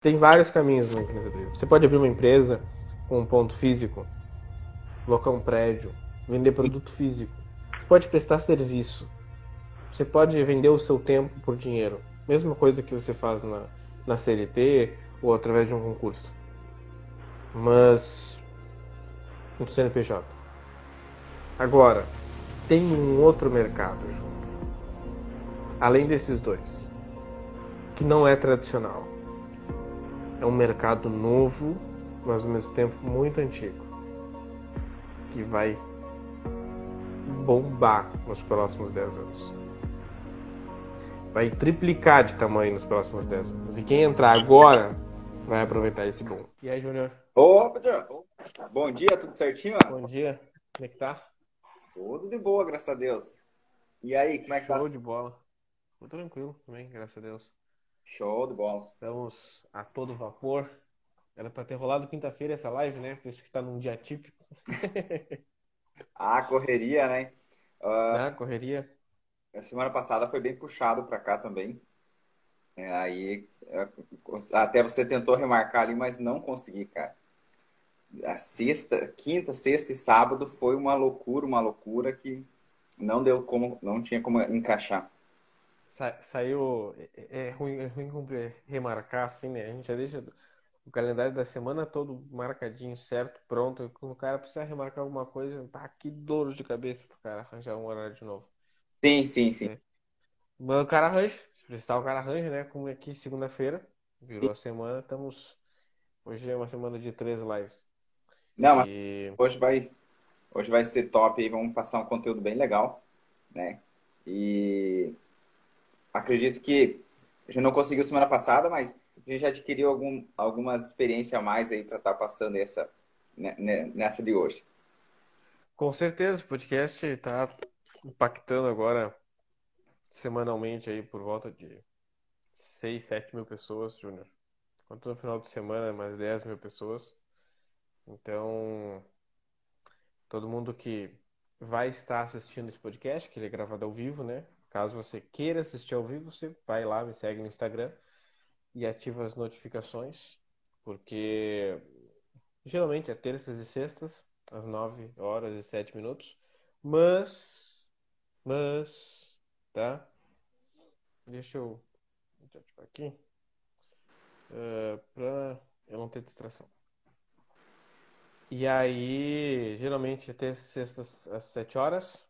Tem vários caminhos no empreendedorismo. Você pode abrir uma empresa com um ponto físico, colocar um prédio, vender produto físico. Você pode prestar serviço. Você pode vender o seu tempo por dinheiro. Mesma coisa que você faz na, na CLT ou através de um concurso. Mas no CNPJ. Agora, tem um outro mercado, além desses dois, que não é tradicional. É um mercado novo, mas ao mesmo tempo muito antigo, que vai bombar nos próximos 10 anos. Vai triplicar de tamanho nos próximos 10 anos. E quem entrar agora vai aproveitar esse boom. E aí, Júnior? Opa, Bom dia, tudo certinho? Bom dia. Como é que tá? Tudo de boa, graças a Deus. E aí, como é que Show tá? Show de bola. Tô tranquilo também, graças a Deus. Show de bola. Estamos a todo vapor. Era para ter rolado quinta-feira essa live, né? Por isso que tá num dia típico. ah, correria, né? Uh, ah, correria. A semana passada foi bem puxado para cá também. É, aí é, até você tentou remarcar ali, mas não consegui, cara a sexta, quinta, sexta e sábado foi uma loucura, uma loucura que não deu como, não tinha como encaixar. Sa saiu, é, é, ruim, é ruim remarcar assim, né? A gente já deixa o calendário da semana todo marcadinho, certo, pronto. Quando o cara precisa remarcar alguma coisa, tá que dor de cabeça pro cara arranjar um horário de novo. Sim, sim, sim. É. Mas o cara arranja, se precisar o cara arranja, né? Como aqui segunda-feira, virou a semana, estamos. Hoje é uma semana de três lives. Não, mas e... hoje vai, hoje vai ser top aí, vamos passar um conteúdo bem legal, né? E acredito que a gente não conseguiu semana passada, mas a gente já adquiriu algum, algumas experiências a mais aí para estar tá passando essa, né, né, nessa de hoje. Com certeza, o podcast está impactando agora semanalmente aí por volta de 6, 7 mil pessoas, Júnior. Enquanto no final de semana mais 10 mil pessoas. Então, todo mundo que vai estar assistindo esse podcast, que ele é gravado ao vivo, né? Caso você queira assistir ao vivo, você vai lá, me segue no Instagram e ativa as notificações, porque geralmente é terças e sextas, às 9 horas e 7 minutos. Mas, mas, tá? Deixa eu, ativar aqui, uh, pra eu não ter distração. E aí, geralmente até sextas às 7 horas.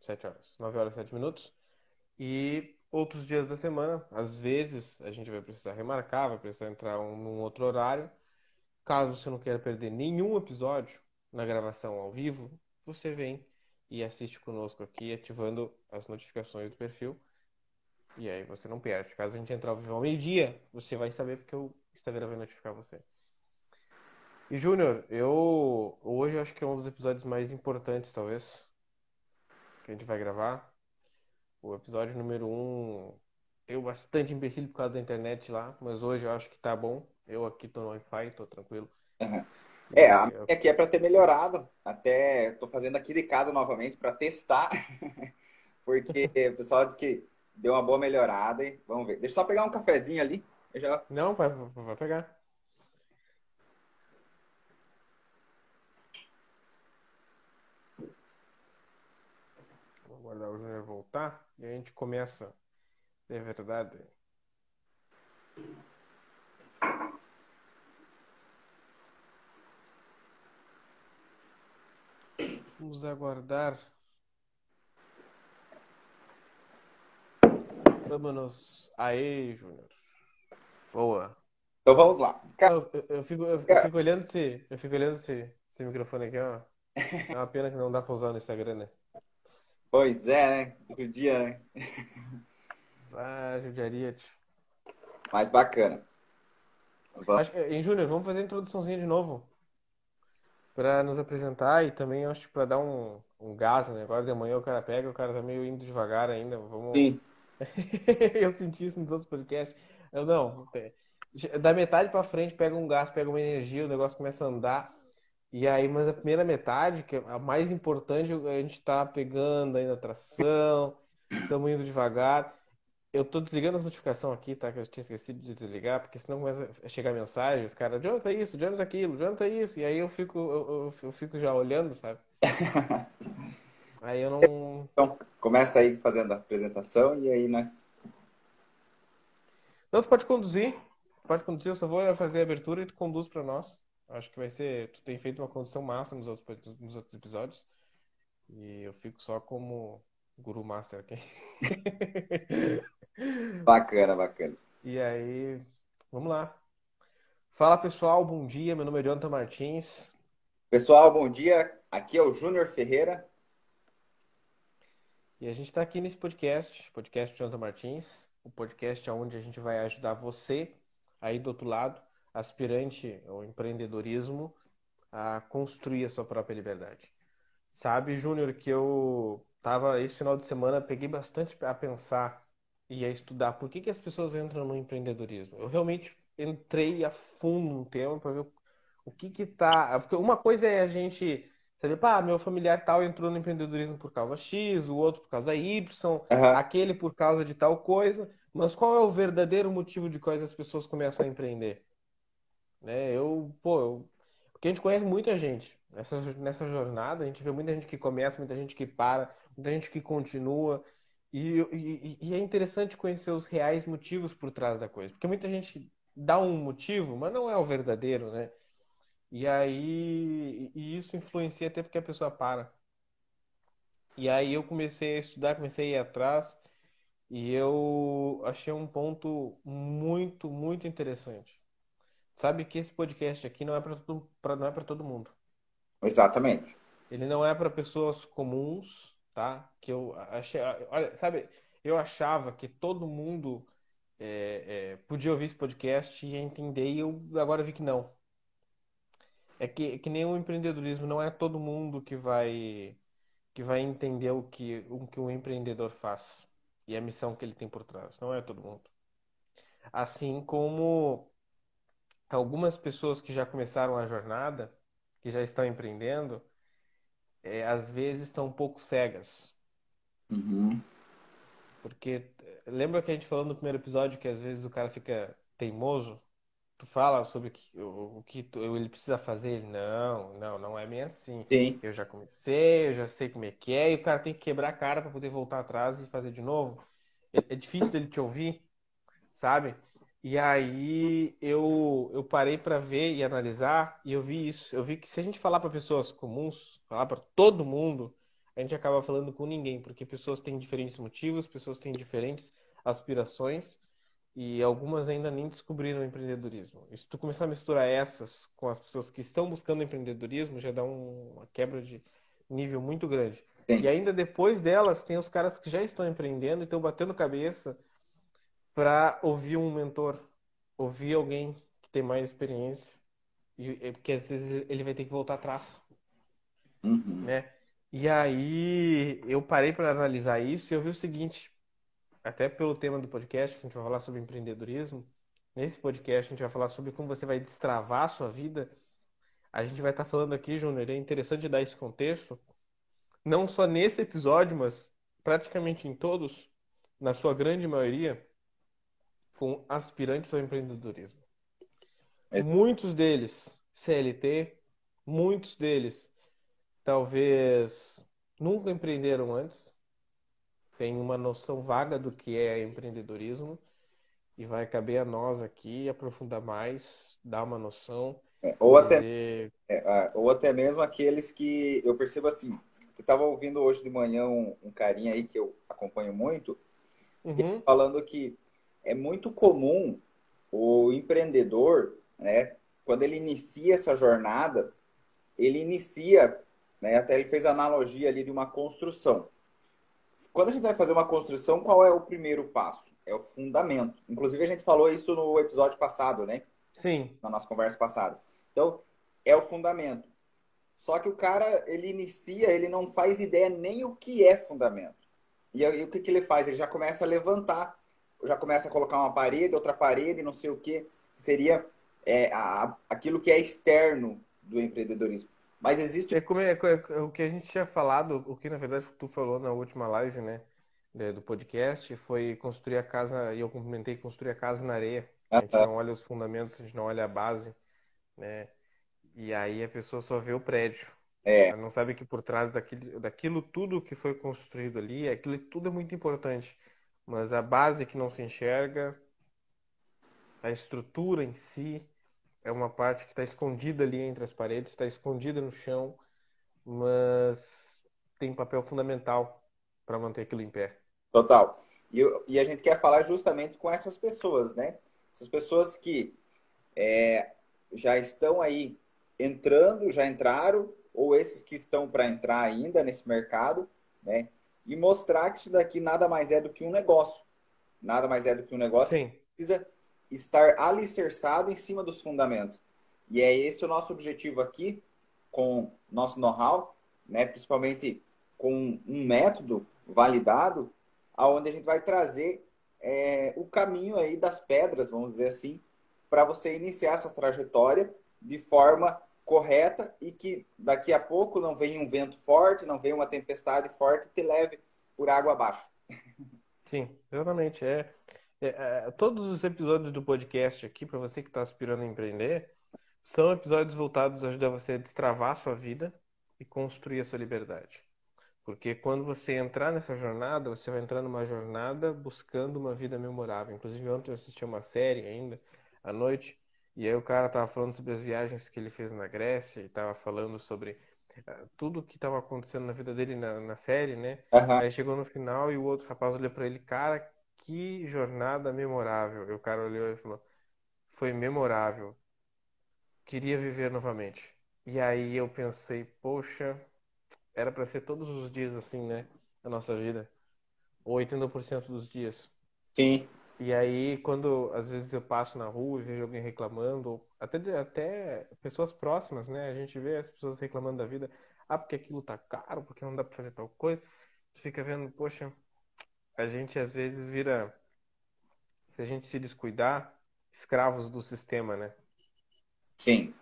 7 horas, 9 horas e 7 minutos. E outros dias da semana, às vezes a gente vai precisar remarcar, vai precisar entrar um, num outro horário. Caso você não queira perder nenhum episódio na gravação ao vivo, você vem e assiste conosco aqui, ativando as notificações do perfil. E aí você não perde. Caso a gente entrar ao vivo ao meio-dia, você vai saber porque o Instagram vai notificar você. E Júnior, eu hoje acho que é um dos episódios mais importantes, talvez, que a gente vai gravar. O episódio número um eu bastante empecilho por causa da internet lá, mas hoje eu acho que tá bom. Eu aqui tô no Wi-Fi, tô tranquilo. Uhum. É, a minha aqui é para ter melhorado. Até tô fazendo aqui de casa novamente para testar, porque o pessoal disse que deu uma boa melhorada e vamos ver. Deixa eu só pegar um cafezinho ali. Já... Não, vai, vai pegar. Aguardar o Júnior voltar e a gente começa de verdade. Vamos aguardar. Vamos aí, Júnior. Boa. Então vamos lá. Eu, eu, eu, fico, eu, fico olhando esse, eu fico olhando esse, esse microfone aqui, ó. É uma pena que não dá pra usar no Instagram, né? Pois é, né? Judia, né? Ah, judiaria. Mais bacana. Que, em Júnior, vamos fazer a introduçãozinha de novo. Pra nos apresentar e também acho que pra dar um, um gás, né? Agora de manhã o cara pega, o cara tá meio indo devagar ainda. Vamos... Sim. eu senti isso nos outros podcasts. Eu não. Da metade pra frente, pega um gás, pega uma energia, o negócio começa a andar. E aí, mas a primeira metade, que é a mais importante, a gente está pegando ainda a tração, estamos indo devagar. eu tô desligando a notificação aqui, tá? Que eu tinha esquecido de desligar, porque senão começa a chegar mensagem, os caras, Jonathan isso, Jonathan aquilo, Jonathan isso, e aí eu fico, eu, eu, eu fico já olhando, sabe? aí eu não. Então, começa aí fazendo a apresentação e aí nós. Não, tu pode conduzir, pode conduzir, eu só vou fazer a abertura e tu conduz para nós. Acho que vai ser. Tu tem feito uma condução massa nos outros, nos outros episódios. E eu fico só como Guru Master aqui. bacana, bacana. E aí, vamos lá. Fala pessoal, bom dia. Meu nome é Jonathan Martins. Pessoal, bom dia. Aqui é o Júnior Ferreira. E a gente está aqui nesse podcast, podcast Jonathan Martins, o podcast onde a gente vai ajudar você aí do outro lado, aspirante ao empreendedorismo, a construir a sua própria liberdade. Sabe, Júnior, que eu tava esse final de semana, peguei bastante a pensar e a estudar por que, que as pessoas entram no empreendedorismo. Eu realmente entrei a fundo no tema para ver o que que tá. Porque uma coisa é a gente saber, pá, meu familiar tal entrou no empreendedorismo por causa X, o outro por causa Y, uhum. aquele por causa de tal coisa. Mas qual é o verdadeiro motivo de quais as pessoas começam a empreender? Né? Eu, pô, eu, porque a gente conhece muita gente nessa, nessa jornada, a gente vê muita gente que começa, muita gente que para, muita gente que continua. E, e, e, é interessante conhecer os reais motivos por trás da coisa. Porque muita gente dá um motivo, mas não é o verdadeiro, né? E aí e isso influencia até porque a pessoa para. E aí eu comecei a estudar, comecei a ir atrás e eu achei um ponto muito, muito interessante. Sabe que esse podcast aqui não é para todo, não é para todo mundo. Exatamente. Ele não é para pessoas comuns, tá? Que eu achei, olha, sabe, eu achava que todo mundo é, é, podia ouvir esse podcast e entender, e eu agora vi que não. É que, que nem o empreendedorismo, não é todo mundo que vai que vai entender o que o que o empreendedor faz e a missão que ele tem por trás. Não é todo mundo. Assim como algumas pessoas que já começaram a jornada, que já estão empreendendo, é, às vezes estão um pouco cegas. Uhum. Porque lembra que a gente falou no primeiro episódio que às vezes o cara fica teimoso? Tu fala sobre que, o, o que tu, ele precisa fazer. Ele, não, não, não é bem assim. Sim. Eu já comecei, eu já sei como é que é, e o cara tem que quebrar a cara para poder voltar atrás e fazer de novo. É, é difícil dele te ouvir, sabe? E aí eu, eu parei para ver e analisar e eu vi isso. Eu vi que se a gente falar para pessoas comuns, falar para todo mundo, a gente acaba falando com ninguém, porque pessoas têm diferentes motivos, pessoas têm diferentes aspirações e algumas ainda nem descobriram o empreendedorismo. E se tu começar a misturar essas com as pessoas que estão buscando empreendedorismo, já dá um, uma quebra de nível muito grande. Sim. E ainda depois delas, tem os caras que já estão empreendendo e estão batendo cabeça para ouvir um mentor, ouvir alguém que tem mais experiência, e, porque às vezes ele vai ter que voltar atrás, uhum. né? E aí eu parei para analisar isso e eu vi o seguinte, até pelo tema do podcast, que a gente vai falar sobre empreendedorismo, nesse podcast a gente vai falar sobre como você vai destravar a sua vida. A gente vai estar tá falando aqui, Júnior, é interessante dar esse contexto, não só nesse episódio, mas praticamente em todos, na sua grande maioria, com aspirantes ao empreendedorismo. É. Muitos deles CLT, muitos deles talvez nunca empreenderam antes, têm uma noção vaga do que é empreendedorismo e vai caber a nós aqui aprofundar mais, dar uma noção. É, ou, até, é, ou até mesmo aqueles que eu percebo assim, eu estava ouvindo hoje de manhã um, um carinha aí que eu acompanho muito, uhum. falando que é muito comum o empreendedor, né, quando ele inicia essa jornada, ele inicia, né, até ele fez a analogia ali de uma construção. Quando a gente vai fazer uma construção, qual é o primeiro passo? É o fundamento. Inclusive, a gente falou isso no episódio passado, né? Sim. Na nossa conversa passada. Então, é o fundamento. Só que o cara, ele inicia, ele não faz ideia nem o que é fundamento. E aí, o que, que ele faz? Ele já começa a levantar já começa a colocar uma parede, outra parede, não sei o que. Seria é, a, aquilo que é externo do empreendedorismo. Mas existe. É, como é, é, é, o que a gente tinha falado, o que na verdade tu falou na última live, né? do podcast foi construir a casa, e eu cumprimentei construir a casa na areia. A gente não olha os fundamentos, a gente não olha a base, né? E aí a pessoa só vê o prédio. É. Ela não sabe que por trás daquilo, daquilo tudo que foi construído ali, aquilo tudo é muito importante. Mas a base que não se enxerga, a estrutura em si, é uma parte que está escondida ali entre as paredes, está escondida no chão, mas tem papel fundamental para manter aquilo em pé. Total. E, e, a gente quer falar justamente com essas pessoas, né? Essas pessoas que é, já estão aí entrando, já entraram, ou esses que estão para entrar ainda nesse mercado, né? E mostrar que isso daqui nada mais é do que um negócio. Nada mais é do que um negócio Sim. precisa estar alicerçado em cima dos fundamentos. E é esse o nosso objetivo aqui, com nosso know-how, né? principalmente com um método validado, aonde a gente vai trazer é, o caminho aí das pedras, vamos dizer assim, para você iniciar essa trajetória de forma correta e que daqui a pouco não venha um vento forte, não venha uma tempestade forte que te leve por água abaixo. Sim, exatamente. É, é, é todos os episódios do podcast aqui, para você que está aspirando a empreender, são episódios voltados a ajudar você a destravar a sua vida e construir a sua liberdade. Porque quando você entrar nessa jornada, você vai entrar numa jornada buscando uma vida memorável. Inclusive, ontem eu assisti uma série ainda, à noite, e aí o cara tava falando sobre as viagens que ele fez na Grécia, e tava falando sobre uh, tudo que estava acontecendo na vida dele na, na série, né? Uhum. Aí chegou no final e o outro rapaz olhou para ele, cara, que jornada memorável. E o cara olhou e falou, foi memorável. Queria viver novamente. E aí eu pensei, poxa, era para ser todos os dias assim, né? Na nossa vida. Ou 80% dos dias. Sim. E aí, quando às vezes eu passo na rua e vejo alguém reclamando, até, até pessoas próximas, né? A gente vê as pessoas reclamando da vida. Ah, porque aquilo tá caro, porque não dá pra fazer tal coisa. Fica vendo, poxa, a gente às vezes vira, se a gente se descuidar, escravos do sistema, né? Sim.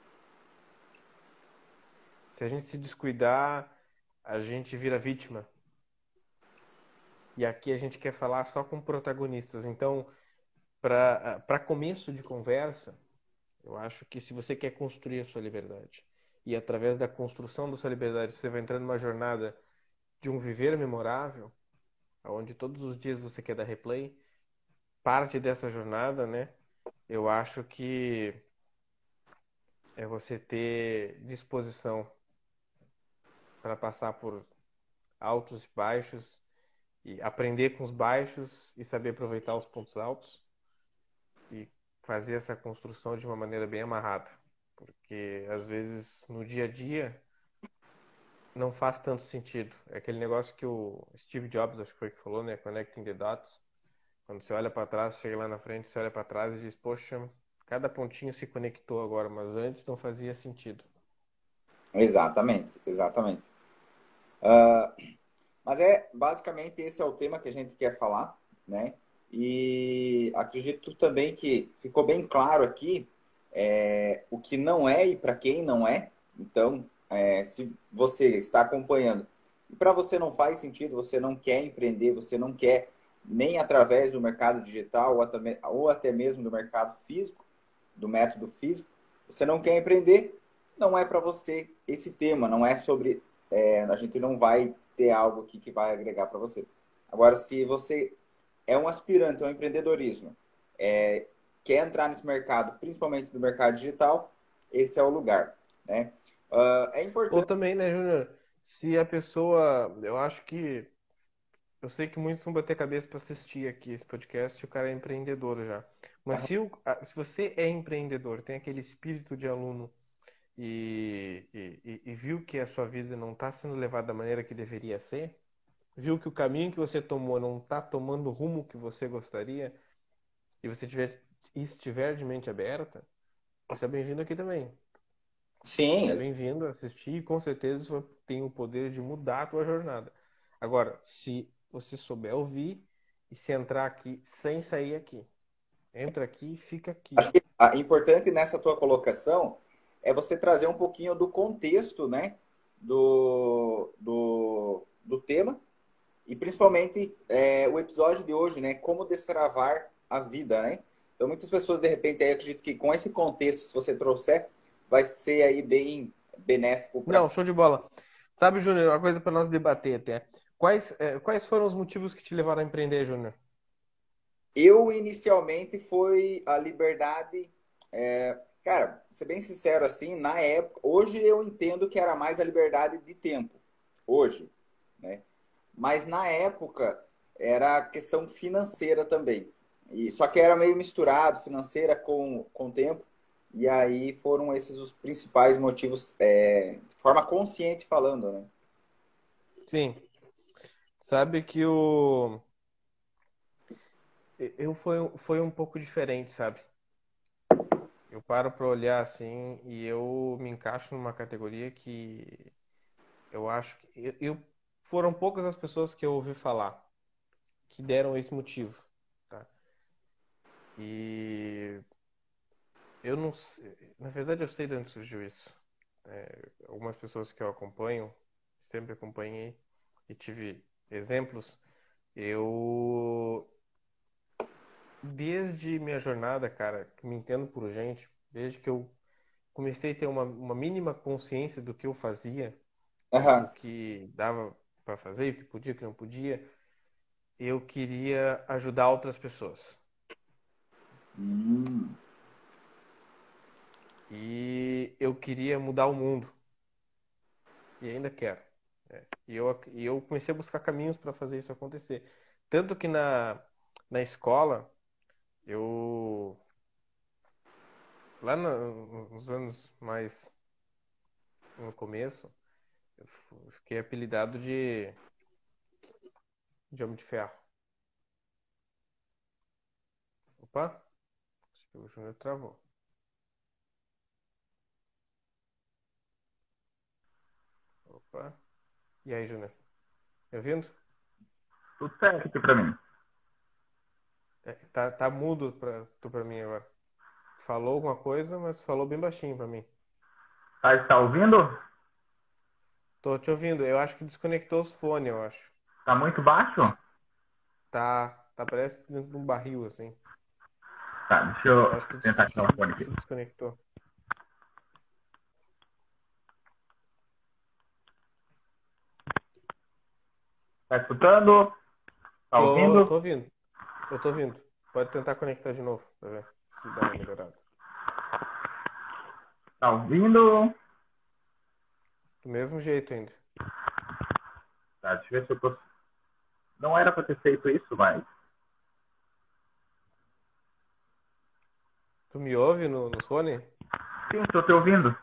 Se a gente se descuidar, a gente vira vítima. E aqui a gente quer falar só com protagonistas. Então, para começo de conversa, eu acho que se você quer construir a sua liberdade e através da construção da sua liberdade você vai entrar numa jornada de um viver memorável, onde todos os dias você quer dar replay, parte dessa jornada, né? Eu acho que é você ter disposição para passar por altos e baixos e aprender com os baixos e saber aproveitar os pontos altos e fazer essa construção de uma maneira bem amarrada, porque às vezes no dia a dia não faz tanto sentido. É aquele negócio que o Steve Jobs acho que foi que falou, né, connecting the dots. Quando você olha para trás, chega lá na frente, você olha para trás e diz, poxa, cada pontinho se conectou agora, mas antes não fazia sentido. Exatamente, exatamente. Uh, mas é basicamente esse é o tema que a gente quer falar, né? E acredito também que ficou bem claro aqui é, o que não é e para quem não é. Então, é, se você está acompanhando e para você não faz sentido, você não quer empreender, você não quer nem através do mercado digital ou até, ou até mesmo do mercado físico, do método físico, você não quer empreender, não é para você esse tema, não é sobre é, a gente não vai ter algo aqui que vai agregar para você. Agora, se você é um aspirante ao empreendedorismo, é, quer entrar nesse mercado, principalmente no mercado digital, esse é o lugar, né? Uh, é importante. Ou também, né, Júnior? Se a pessoa, eu acho que eu sei que muitos vão bater cabeça para assistir aqui esse podcast o cara é empreendedor já. Mas se, o, se você é empreendedor, tem aquele espírito de aluno e, e, e viu que a sua vida não está sendo levada da maneira que deveria ser, viu que o caminho que você tomou não está tomando o rumo que você gostaria, e você tiver, estiver de mente aberta, você é bem-vindo aqui também. Sim. É bem-vindo a assistir e com certeza você tem o poder de mudar a tua jornada. Agora, se você souber ouvir e se entrar aqui sem sair aqui, entra aqui e fica aqui. Acho que é importante nessa tua colocação é você trazer um pouquinho do contexto, né? Do, do, do tema, e principalmente é, o episódio de hoje, né? Como destravar a vida, né? Então, muitas pessoas, de repente, aí, acredito que com esse contexto, se você trouxer, vai ser aí bem benéfico. Pra... Não, show de bola. Sabe, Júnior, uma coisa para nós debater até. Quais, é, quais foram os motivos que te levaram a empreender, Júnior? Eu, inicialmente, foi a liberdade. É, cara, ser bem sincero assim, na época, hoje eu entendo que era mais a liberdade de tempo. Hoje, né? Mas na época era a questão financeira também. E, só que era meio misturado, financeira com, com tempo. E aí foram esses os principais motivos, é, de forma consciente falando, né? Sim. Sabe que o. Eu foi, foi um pouco diferente, sabe? Eu paro para olhar assim e eu me encaixo numa categoria que eu acho que eu, foram poucas as pessoas que eu ouvi falar que deram esse motivo, tá? E eu não sei, na verdade eu sei de onde surgiu isso. É, algumas pessoas que eu acompanho, sempre acompanhei e tive exemplos. Eu desde minha jornada, cara, que me entendo por gente, desde que eu comecei a ter uma, uma mínima consciência do que eu fazia, uhum. do que dava para fazer, o que podia, o que não podia, eu queria ajudar outras pessoas. Hum. E eu queria mudar o mundo. E ainda quero. É. E, eu, e eu comecei a buscar caminhos para fazer isso acontecer. Tanto que na, na escola, eu. Lá no, nos anos mais. No começo, eu fiquei apelidado de. de Homem de Ferro. Opa! Acho que o Júnior travou. Opa! E aí, Júnior? Me ouvindo? Tudo certo aqui pra mim. É, tá, tá mudo pra, tu pra mim agora. Falou alguma coisa, mas falou bem baixinho pra mim. Tá, está ouvindo? Tô te ouvindo. Eu acho que desconectou os fones, eu acho. Tá muito baixo? Tá, tá parece dentro de um barril, assim. Tá, deixa eu, eu acho que tentar tirar o fone aqui. Desconectou. Tá escutando? Tá tô, ouvindo? Tô ouvindo. Eu tô ouvindo. Pode tentar conectar de novo pra ver se dá uma melhorada. Tá ouvindo? Do mesmo jeito ainda. Tá, deixa eu ver se eu tô. Não era pra ter feito isso, mas. Tu me ouve no, no fone? Sim, tô te ouvindo.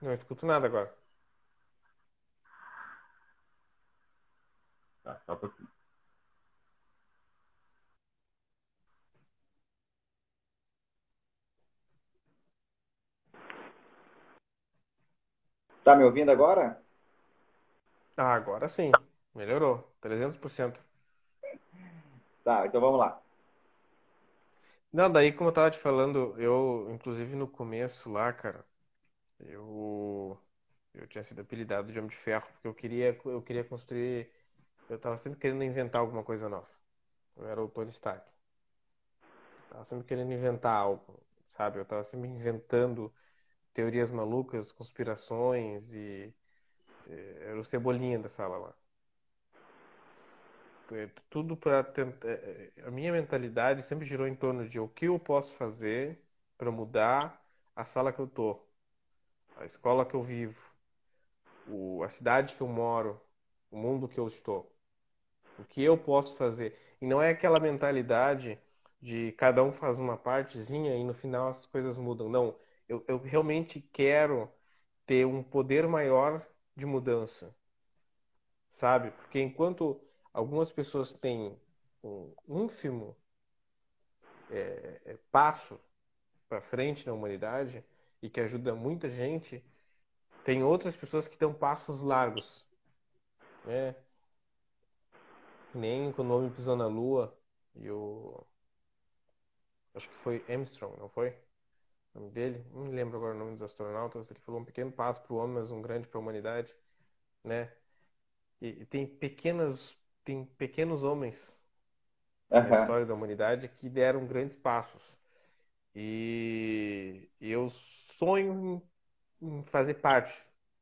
Não escuto nada agora. Tá, só um pouquinho. Tá me ouvindo agora? Ah, agora sim. Melhorou. 300%. Tá, então vamos lá. Não, daí como eu tava te falando, eu, inclusive no começo lá, cara, eu, eu tinha sido apelidado de Homem de Ferro porque eu queria, eu queria construir. Eu estava sempre querendo inventar alguma coisa nova. Eu era o Tony Stark. Eu tava sempre querendo inventar algo, sabe? Eu estava sempre inventando teorias malucas, conspirações e era o cebolinha da sala lá. É, tudo para tentar. É, é, a minha mentalidade sempre girou em torno de o que eu posso fazer para mudar a sala que eu tô a escola que eu vivo, o, a cidade que eu moro, o mundo que eu estou. O que eu posso fazer. E não é aquela mentalidade de cada um faz uma partezinha e no final as coisas mudam. Não, eu, eu realmente quero ter um poder maior de mudança. Sabe? Porque enquanto algumas pessoas têm um ínfimo é, é, passo para frente na humanidade, e que ajuda muita gente, tem outras pessoas que dão passos largos, né? Nem quando o homem pisou na lua e o acho que foi Armstrong, não foi? o nome dele, não me lembro agora o nome dos astronautas, ele falou um pequeno passo para o homem, mas um grande para a humanidade, né? E, e tem pequenas, tem pequenos homens Aham. na história da humanidade que deram grandes passos. E eu sonho em, fazer parte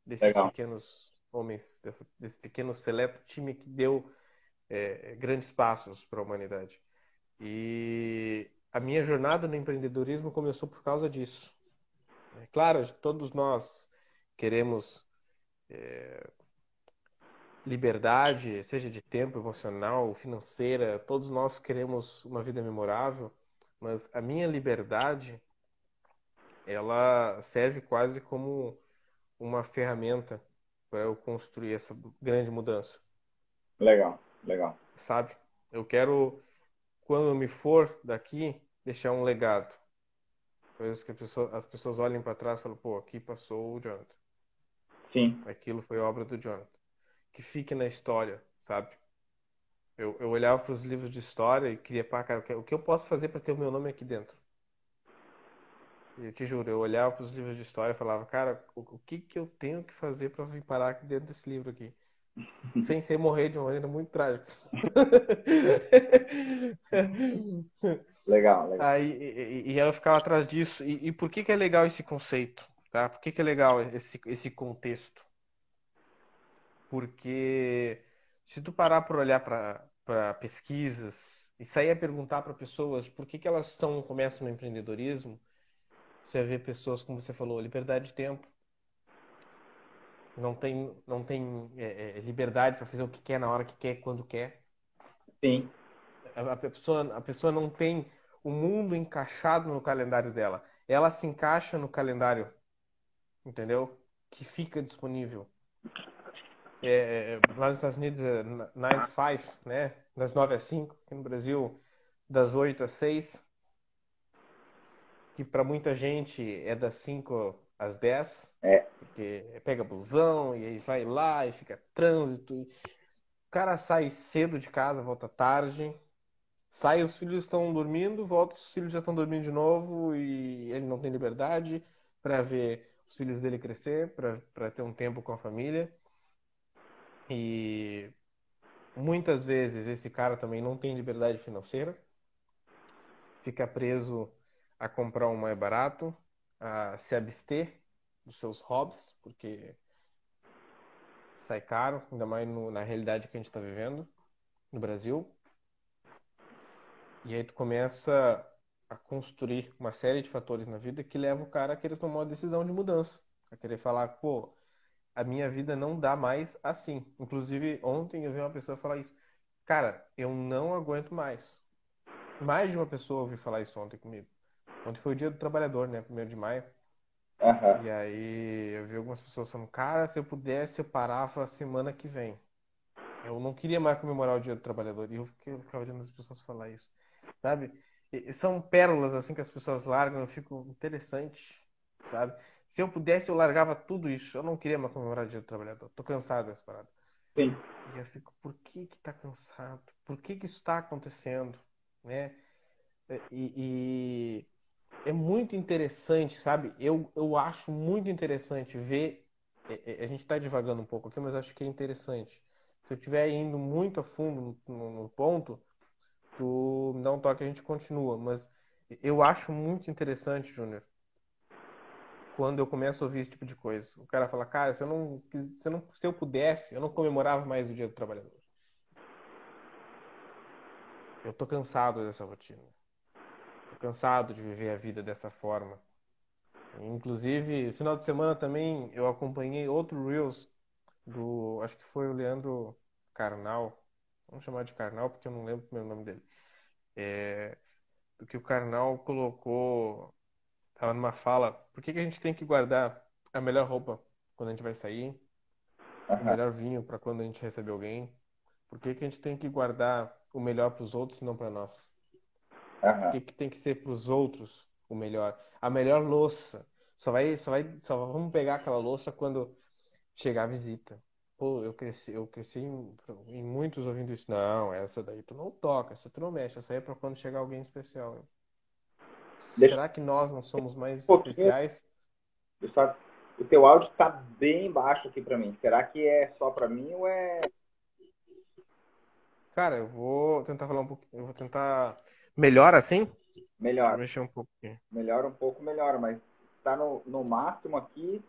desses Legal. pequenos homens, dessa- desse pequeno seleto time que deu é, grandes passos para a humanidade. E a minha jornada no empreendedorismo começou por causa disso. É claro, todos nós queremos é, liberdade, seja de tempo, emocional, financeira, todos nós queremos uma vida memorável, mas a minha liberdade, ela serve quase como uma ferramenta para eu construir essa grande mudança, Legal, legal. sabe? Eu quero, quando eu me for daqui, deixar um legado. Coisas que pessoa- as pessoas olhem para trás e falam, pô, aqui passou o Jonathan. Sim, Aquilo foi obra do Jonathan. Que fique na história, sabe? Eu, eu olhava para os livros de história e queria, pá, cara, o que eu posso fazer para ter o meu nome aqui dentro? Eu te juro, eu olhava para os livros de história e falava, cara, o, o que que eu tenho que fazer para vir parar aqui dentro desse livro aqui? Sem ser morrer de uma maneira muito trágica. legal, legal. Aí, e, e- eu ficava atrás disso. E, e por que que é legal esse conceito, tá? Por que que é legal esse, esse contexto? Porque se tu parar para olhar para para pesquisas e sair a perguntar para pessoas por que que elas estão começam no empreendedorismo, você ver pessoas, como você falou, liberdade de tempo. Não tem, não tem é, é, liberdade para fazer o que quer na hora que quer, quando quer. Sim, A a pessoa, a pessoa não tem o mundo encaixado no calendário dela. Ela se encaixa no calendário, entendeu? Que fica disponível. É, é, lá nos Estados Unidos é 9 to 5, né? Das 9 às 5. Aqui no Brasil, das 8 às 6. Que para muita gente é das 5 às 10. É. Porque pega busão e aí vai lá e fica trânsito. O cara sai cedo de casa, volta tarde. Sai, os filhos estão dormindo, volta, os filhos já estão dormindo de novo e ele não tem liberdade para ver os filhos dele crescer, para ter um tempo com a família. E muitas vezes esse cara também não tem liberdade financeira, fica preso a comprar um mais barato, a se abster dos seus hobbies, porque sai caro, ainda mais no- na realidade que a gente está vivendo no Brasil. E aí tu começa a construir uma série de fatores na vida que leva o cara a querer tomar uma decisão de mudança, a querer falar, pô, a minha vida não dá mais assim. Inclusive, ontem eu vi uma pessoa falar isso. Cara, eu não aguento mais. Mais de uma pessoa ouviu falar isso ontem comigo. Ontem foi o dia do trabalhador, né? Primeiro de maio. aham, E aí eu vi algumas pessoas falando, cara, se eu pudesse, eu parava a semana que vem. Eu não queria mais comemorar o Dia do Trabalhador. E eu fiquei, eu ficava olhando as pessoas falar isso. Sabe? E são pérolas assim que as pessoas largam, eu fico interessante, sabe? Se eu pudesse, eu largava tudo isso. Eu não queria mais comemorar o Dia do Trabalhador. Tô cansado dessa parada. sim, E eu fico, por que que tá cansado? Por que que isso tá acontecendo? Né? E, e é muito interessante, sabe? Eu, eu acho muito interessante ver. é, é, A gente tá divagando um pouco aqui, mas acho que é interessante. Se eu estiver indo muito a fundo no, no- ponto, tu me dá um toque a gente continua. Mas eu acho muito interessante, Júnior, quando eu começo a ouvir esse tipo de coisa. O cara fala, cara, se eu não, se eu não, se eu pudesse, eu não comemorava mais o Dia do Trabalhador. Eu tô cansado dessa rotina. Cansado de viver a vida dessa forma. Inclusive, final de semana também eu acompanhei outro Reels do, acho que foi o Leandro Carnal. Vamos chamar de Carnal porque eu não lembro o primeiro nome dele. É, do que o Karnal colocou, tava numa fala, por que que a gente tem que guardar a melhor roupa quando a gente vai sair, o melhor vinho para quando a gente recebe alguém? Por que que a gente tem que guardar o melhor para os outros e não para nós? Por aham, que que tem que ser para os outros o melhor? A melhor louça. Só vai, só vai, só vamos pegar aquela louça quando chegar a visita. Pô, eu cresci, eu cresci em, em muitos ouvindo isso. Não, essa daí tu não toca, essa tu não mexe, essa aí é pra quando chegar alguém especial. Deixa... Será que nós não somos mais um especiais? Só... O teu áudio está bem baixo aqui para mim. Será que é só para mim ou é Cara, eu vou tentar falar um pouquinho. Eu vou tentar. Melhor assim? Melhor. Vou mexer um pouco aqui. Melhor um pouco, melhor, mas tá no, no máximo aqui.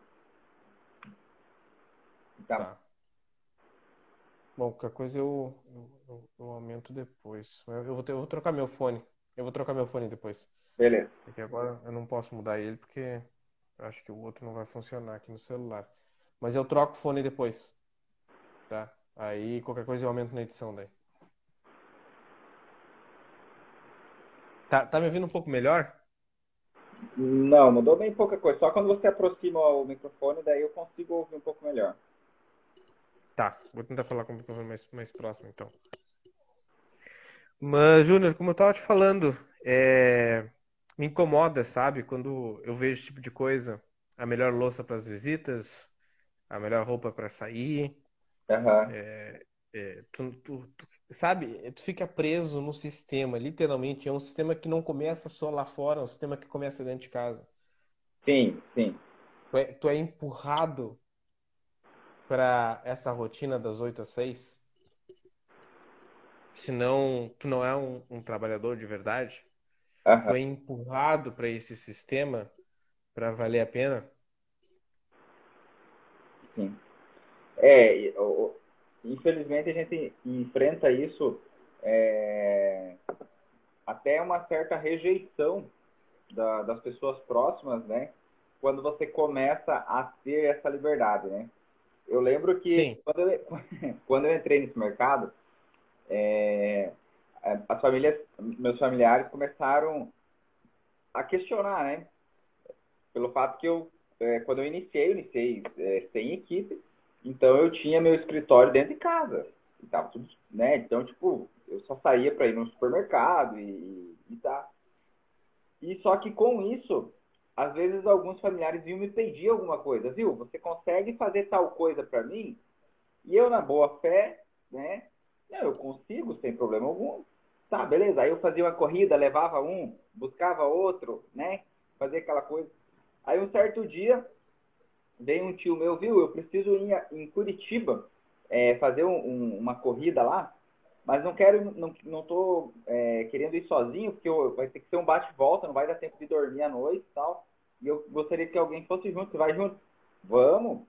Tá. tá. Bom, qualquer coisa eu, eu, eu aumento depois. Eu, eu, vou ter, eu vou trocar meu fone. Eu vou trocar meu fone depois. Beleza. Porque agora eu não posso mudar ele porque eu acho que o outro não vai funcionar aqui no celular. Mas eu troco o fone depois. Tá? Aí qualquer coisa eu aumento na edição daí. Tá, tá me ouvindo um pouco melhor? Não, mudou bem pouca coisa. Só quando você aproxima o microfone, daí eu consigo ouvir um pouco melhor. Tá, vou tentar falar com o microfone mais, mais próximo, então. Mas, Júnior, como eu tava te falando, é... me incomoda, sabe? Quando eu vejo esse tipo de coisa. A melhor louça para as visitas, a melhor roupa para sair. Uhum. É... É, tu, tu, tu, sabe, tu fica preso no sistema, literalmente. É um sistema que não começa só lá fora, é um sistema que começa dentro de casa. Sim, sim. Tu é, tu é empurrado para essa rotina das 8 às 6. Senão, tu não é um, um trabalhador de verdade. Uhum. Tu é empurrado para esse sistema para valer a pena. Sim. É, infelizmente a gente enfrenta isso é, até uma certa rejeição da, das pessoas próximas, né? Quando você começa a ter essa liberdade, né? Eu lembro que quando eu, quando eu, entrei nesse mercado, é, as famílias, meus familiares começaram a questionar, né? Pelo fato que eu, é, quando eu iniciei, eu iniciei é, sem equipe, então eu tinha meu escritório dentro de casa. E tava tudo, né? Então, tipo, eu só saía para ir no supermercado e, e tá. E só que com isso, às vezes alguns familiares iam me pedir alguma coisa, viu? Você consegue fazer tal coisa para mim? E eu, na boa fé, né? Não, eu consigo, sem problema algum. Tá, beleza. Aí eu fazia uma corrida, levava um, buscava outro, né? Fazia aquela coisa. Aí um certo dia, veio um tio meu, viu? Eu preciso ir em Curitiba é, fazer um, um, uma corrida lá, mas não quero, não, não tô é, querendo ir sozinho, porque eu, vai ter que ser um bate-volta, não vai dar tempo de dormir à noite e tal. E eu gostaria que alguém fosse junto. Você vai junto? Vamos!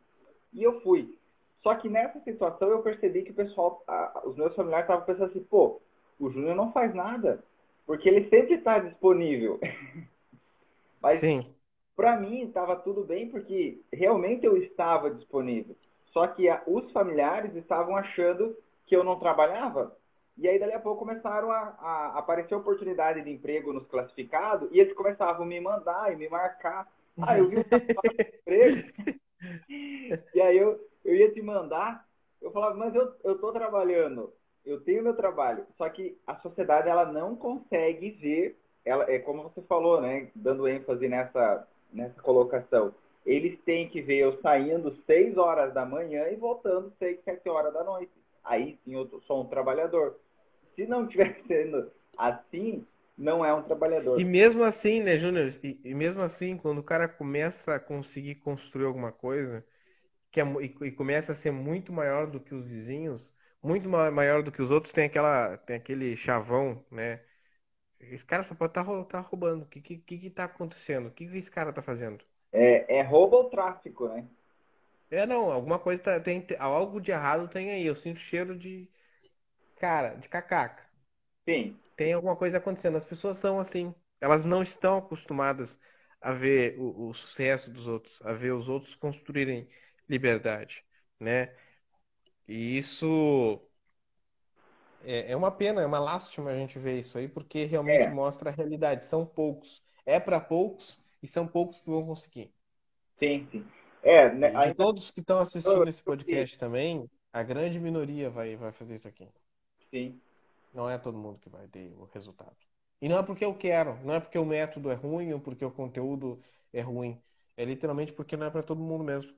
E eu fui. Só que nessa situação eu percebi que o pessoal, a, os meus familiares estavam pensando assim, pô, o Júnior não faz nada, porque ele sempre está disponível. Mas Sim. Para mim estava tudo bem porque realmente eu estava disponível. Só que a, os familiares estavam achando que eu não trabalhava. E aí, dali a pouco, começaram a, a aparecer oportunidade de emprego nos classificados e eles começavam a me mandar e me marcar. Ah, eu vi um emprego. e aí eu, eu ia te mandar. Eu falava, mas eu, eu tô trabalhando. Eu tenho meu trabalho. Só que a sociedade, ela não consegue ver. Ela, é como você falou, né? Dando ênfase nessa nessa colocação. Eles têm que ver eu saindo 6 horas da manhã e voltando 6, 7 horas da noite. Aí sim eu sou um trabalhador. Se não estiver sendo assim, não é um trabalhador. E mesmo assim, né, Júnior? E, e, mesmo assim, quando o cara começa a conseguir construir alguma coisa que é, e, e, começa a ser muito maior do que os vizinhos, muito maior do que os outros, tem aquela, tem aquele chavão, né? Esse cara só pode estar tá, tá roubando. O que, que, que tá acontecendo? O que, que esse cara tá fazendo? É, é roubo ou tráfico, né? É, não, alguma coisa tá, tem, algo de errado tem aí. Eu sinto cheiro de, cara, de cacaca. Sim. Tem alguma coisa acontecendo. As pessoas são assim, elas não estão acostumadas a ver o, o sucesso dos outros, a ver os outros construírem liberdade, né? E isso é, é uma pena, é uma lástima a gente ver isso aí, porque realmente é. mostra a realidade. São poucos. É para poucos e são poucos que vão conseguir. Sim, sim. É, né, de todos que estão assistindo esse podcast também, a grande minoria vai, vai fazer isso aqui. Sim. Não é todo mundo que vai ter o resultado. E não é porque eu quero, não é porque o método é ruim ou porque o conteúdo é ruim. É literalmente porque não é para todo mundo mesmo.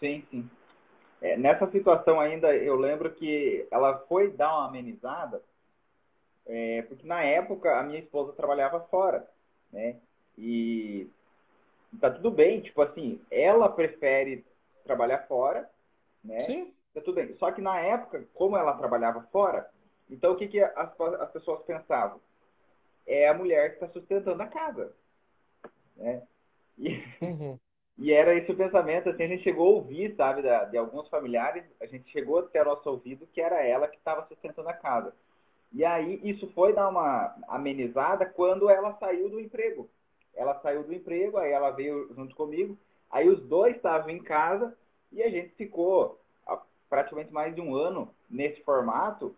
Sim, sim. É, nessa situação ainda, eu lembro que ela foi dar uma amenizada, é, porque na época a minha esposa trabalhava fora. né? E tá tudo bem, tipo assim, ela prefere trabalhar fora, né? Sim. Tá tudo bem. Só que na época, como ela trabalhava fora, então o que, que as, as pessoas pensavam? É a mulher que está sustentando a casa, né? E, uhum. E era esse o pensamento, assim, a gente chegou a ouvir, sabe, da, de alguns familiares, a gente chegou até o nosso ouvido que era ela que estava sustentando a casa. E aí isso foi dar uma amenizada quando ela saiu do emprego. Ela saiu do emprego, aí ela veio junto comigo, aí os dois estavam em casa e a gente ficou praticamente mais de um ano nesse formato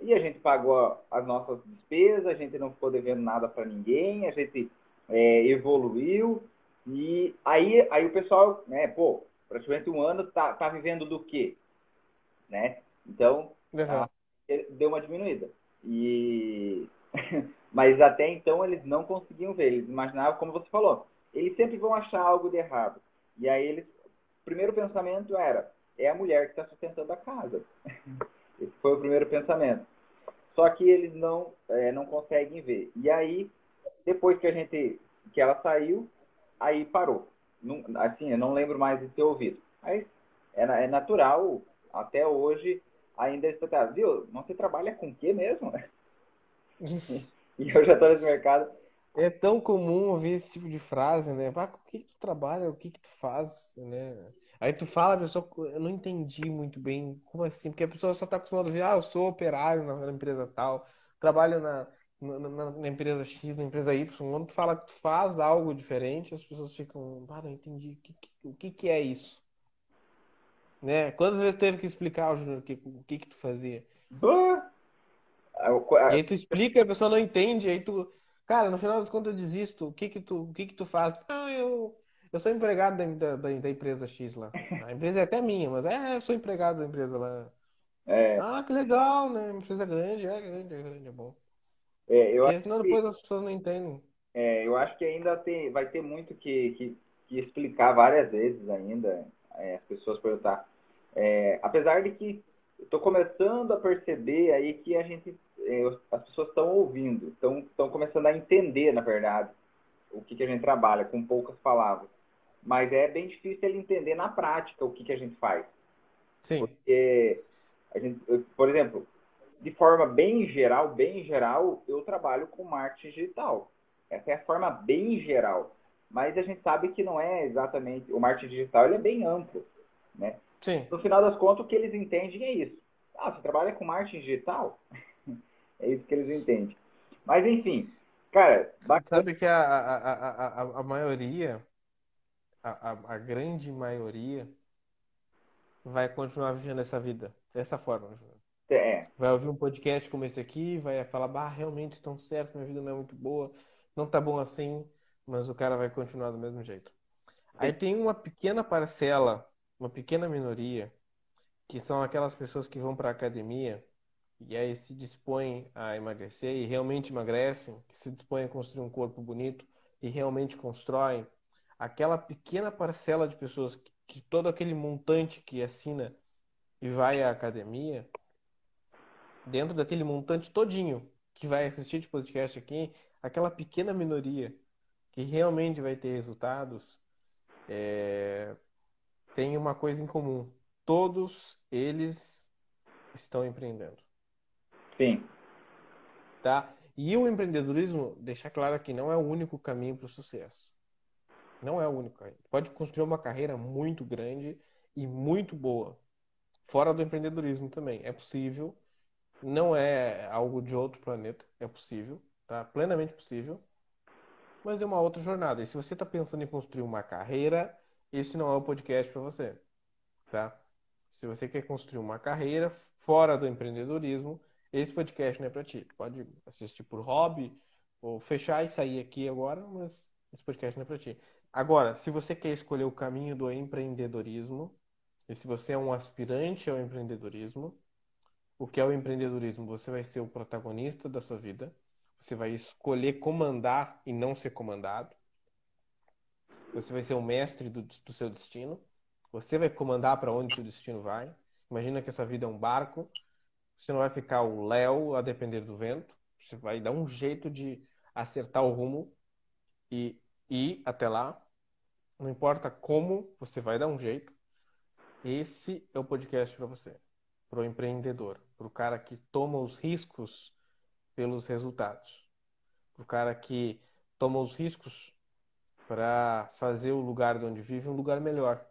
e a gente pagou as nossas despesas, a gente não ficou devendo nada para ninguém, a gente é, evoluiu e aí, aí o pessoal, né, pô, praticamente um ano tá, tá vivendo do quê? Né? Então, uhum. deu uma diminuída. E mas até então eles não conseguiam ver, eles imaginavam como você falou, eles sempre vão achar algo de errado. E aí eles, o primeiro pensamento era, é a mulher que está sustentando a casa. Esse foi o primeiro pensamento. Só que eles não é, não conseguem ver. E aí, depois que a gente que ela saiu, aí parou. Não, assim, eu não lembro mais de ter ouvido. Mas é, é natural, até hoje, ainda está, viu? Você trabalha com o quê mesmo? e eu já estou nesse mercado. É tão comum ouvir esse tipo de frase, né? Ah, com o que, que tu trabalha? O que, que tu faz? Né? Aí tu fala, a pessoa, eu não entendi muito bem, como assim? Porque a pessoa só está acostumada a ver, ah, eu sou operário na, empresa tal, trabalho na, na, na, empresa X, na empresa Y. Quando tu fala que tu faz algo diferente, as pessoas ficam, ah, não entendi, o que, o que, que é isso? Né? Quantas vezes teve que explicar, Júnior, o que, o que que tu fazia? E aí tu explica, a pessoa não entende, aí tu, cara, no final das contas eu desisto. O que que tu, o que que tu faz? Ah, eu, eu sou empregado da, da, da empresa X lá. A empresa é até minha, mas é, eu sou empregado da empresa lá. É. Ah, que legal, né? Empresa grande, é grande, é grande, é bom. É, eu Porque senão depois que, as pessoas não entendem. É, eu acho que ainda tem, vai ter muito que, que, que explicar várias vezes ainda. É, as pessoas perguntar. É, apesar de que estou começando a perceber aí que a gente, é, as pessoas estão ouvindo, estão começando a entender, na verdade, o que, que a gente trabalha, com poucas palavras. Mas é bem difícil ele entender na prática o que, que a gente faz. Sim. Porque, a gente, por exemplo, de forma bem geral, bem geral, eu trabalho com marketing digital. Essa é a forma bem geral. Mas a gente sabe que não é exatamente. O marketing digital ele é bem amplo. Né? Sim. No final das contas, o que eles entendem é isso. Ah, você trabalha com marketing digital? é isso que eles entendem. Mas, enfim, cara... Bacana... Sabe que a, a, a, a, a maioria, a, a, a grande maioria, vai continuar vivendo essa vida dessa forma. É. Vai ouvir um podcast como esse aqui, vai falar, bah, realmente estão certo, minha vida não é muito boa, não tá bom assim, mas o cara vai continuar do mesmo jeito. Aí tem uma pequena parcela uma pequena minoria, que são aquelas pessoas que vão para a academia e aí se dispõem a emagrecer e realmente emagrecem, que se dispõem a construir um corpo bonito e realmente constroem, aquela pequena parcela de pessoas que, que todo aquele montante que assina e vai à academia, dentro daquele montante todinho que vai assistir de podcast aqui, aquela pequena minoria que realmente vai ter resultados, é, tem uma coisa em comum. Todos eles estão empreendendo. Sim. Tá? E o empreendedorismo, deixar claro que não é o único caminho para o sucesso. Não é o único caminho. Pode construir uma carreira muito grande e muito boa. Fora do empreendedorismo também. É possível. Não é algo de outro planeta. É possível. Tá? Plenamente possível. Mas é uma outra jornada. E se você está pensando em construir uma carreira, esse não é o podcast para você, tá? Se você quer construir uma carreira fora do empreendedorismo, esse podcast não é para ti. Pode assistir por hobby ou fechar e sair aqui agora, mas esse podcast não é para ti. Agora, se você quer escolher o caminho do empreendedorismo, e se você é um aspirante ao empreendedorismo, o que é o empreendedorismo? Você vai ser o protagonista da sua vida, você vai escolher comandar e não ser comandado. Você vai ser o mestre do, do seu destino. Você vai comandar para onde seu destino vai. Imagina que essa vida é um barco. Você não vai ficar o Léo a depender do vento. Você vai dar um jeito de acertar o rumo. E, e até lá, não importa como, você vai dar um jeito. Esse é o podcast para você, para o empreendedor, para o cara que toma os riscos pelos resultados, para o cara que toma os riscos para fazer o lugar de onde vive um lugar melhor.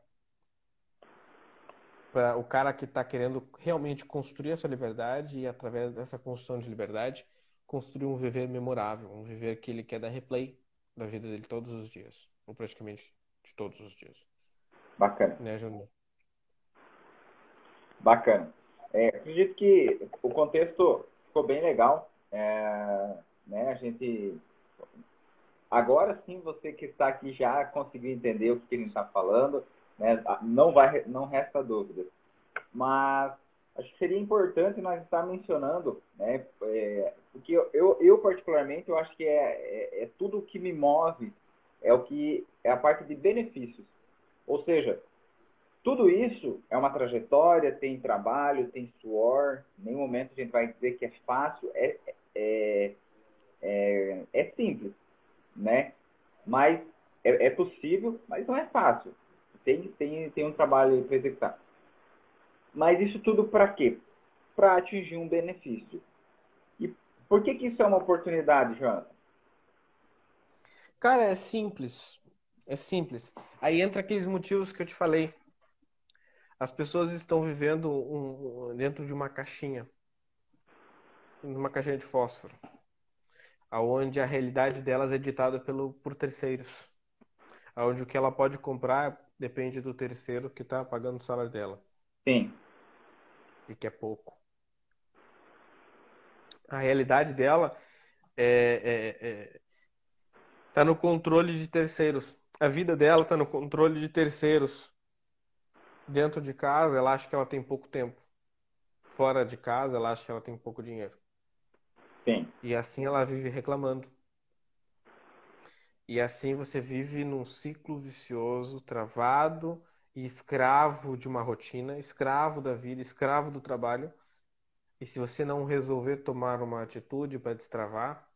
Para o cara que está querendo realmente construir essa liberdade e, através dessa construção de liberdade, construir um viver memorável, um viver que ele quer dar replay da vida dele todos os dias, ou praticamente de todos os dias. Bacana. Né, Júnior? Bacana. É, acredito que o contexto ficou bem legal. É, né, a gente Agora sim, você que está aqui já conseguiu entender o que ele está falando, né? não, vai, não resta dúvida. Mas acho que seria importante nós estar mencionando, né? É, porque eu, eu, particularmente, eu acho que é, é, é tudo o que me move, é o que é a parte de benefícios. Ou seja, tudo isso é uma trajetória, tem trabalho, tem suor. Em nenhum momento a gente vai dizer que é fácil. É, é, é, é simples né? Mas é, é possível, mas não é fácil. Tem, tem, tem um trabalho para executar. Mas isso tudo para quê? Para atingir um benefício. E por que, que isso é uma oportunidade, João? Cara, é simples. É simples. Aí entra aqueles motivos que eu te falei. As pessoas estão vivendo um, dentro de uma caixinha. Numa caixinha de fósforo aonde a realidade delas é ditada pelo, por terceiros. Onde o que ela pode comprar depende do terceiro que está pagando o salário dela. Sim. E que é pouco. A realidade dela é, é, é tá no controle de terceiros. A vida dela está no controle de terceiros. Dentro de casa, ela acha que ela tem pouco tempo. Fora de casa, ela acha que ela tem pouco dinheiro. Sim. E assim ela vive reclamando. E assim você vive num ciclo vicioso, travado e escravo de uma rotina, escravo da vida, escravo do trabalho. E se você não resolver tomar uma atitude para destravar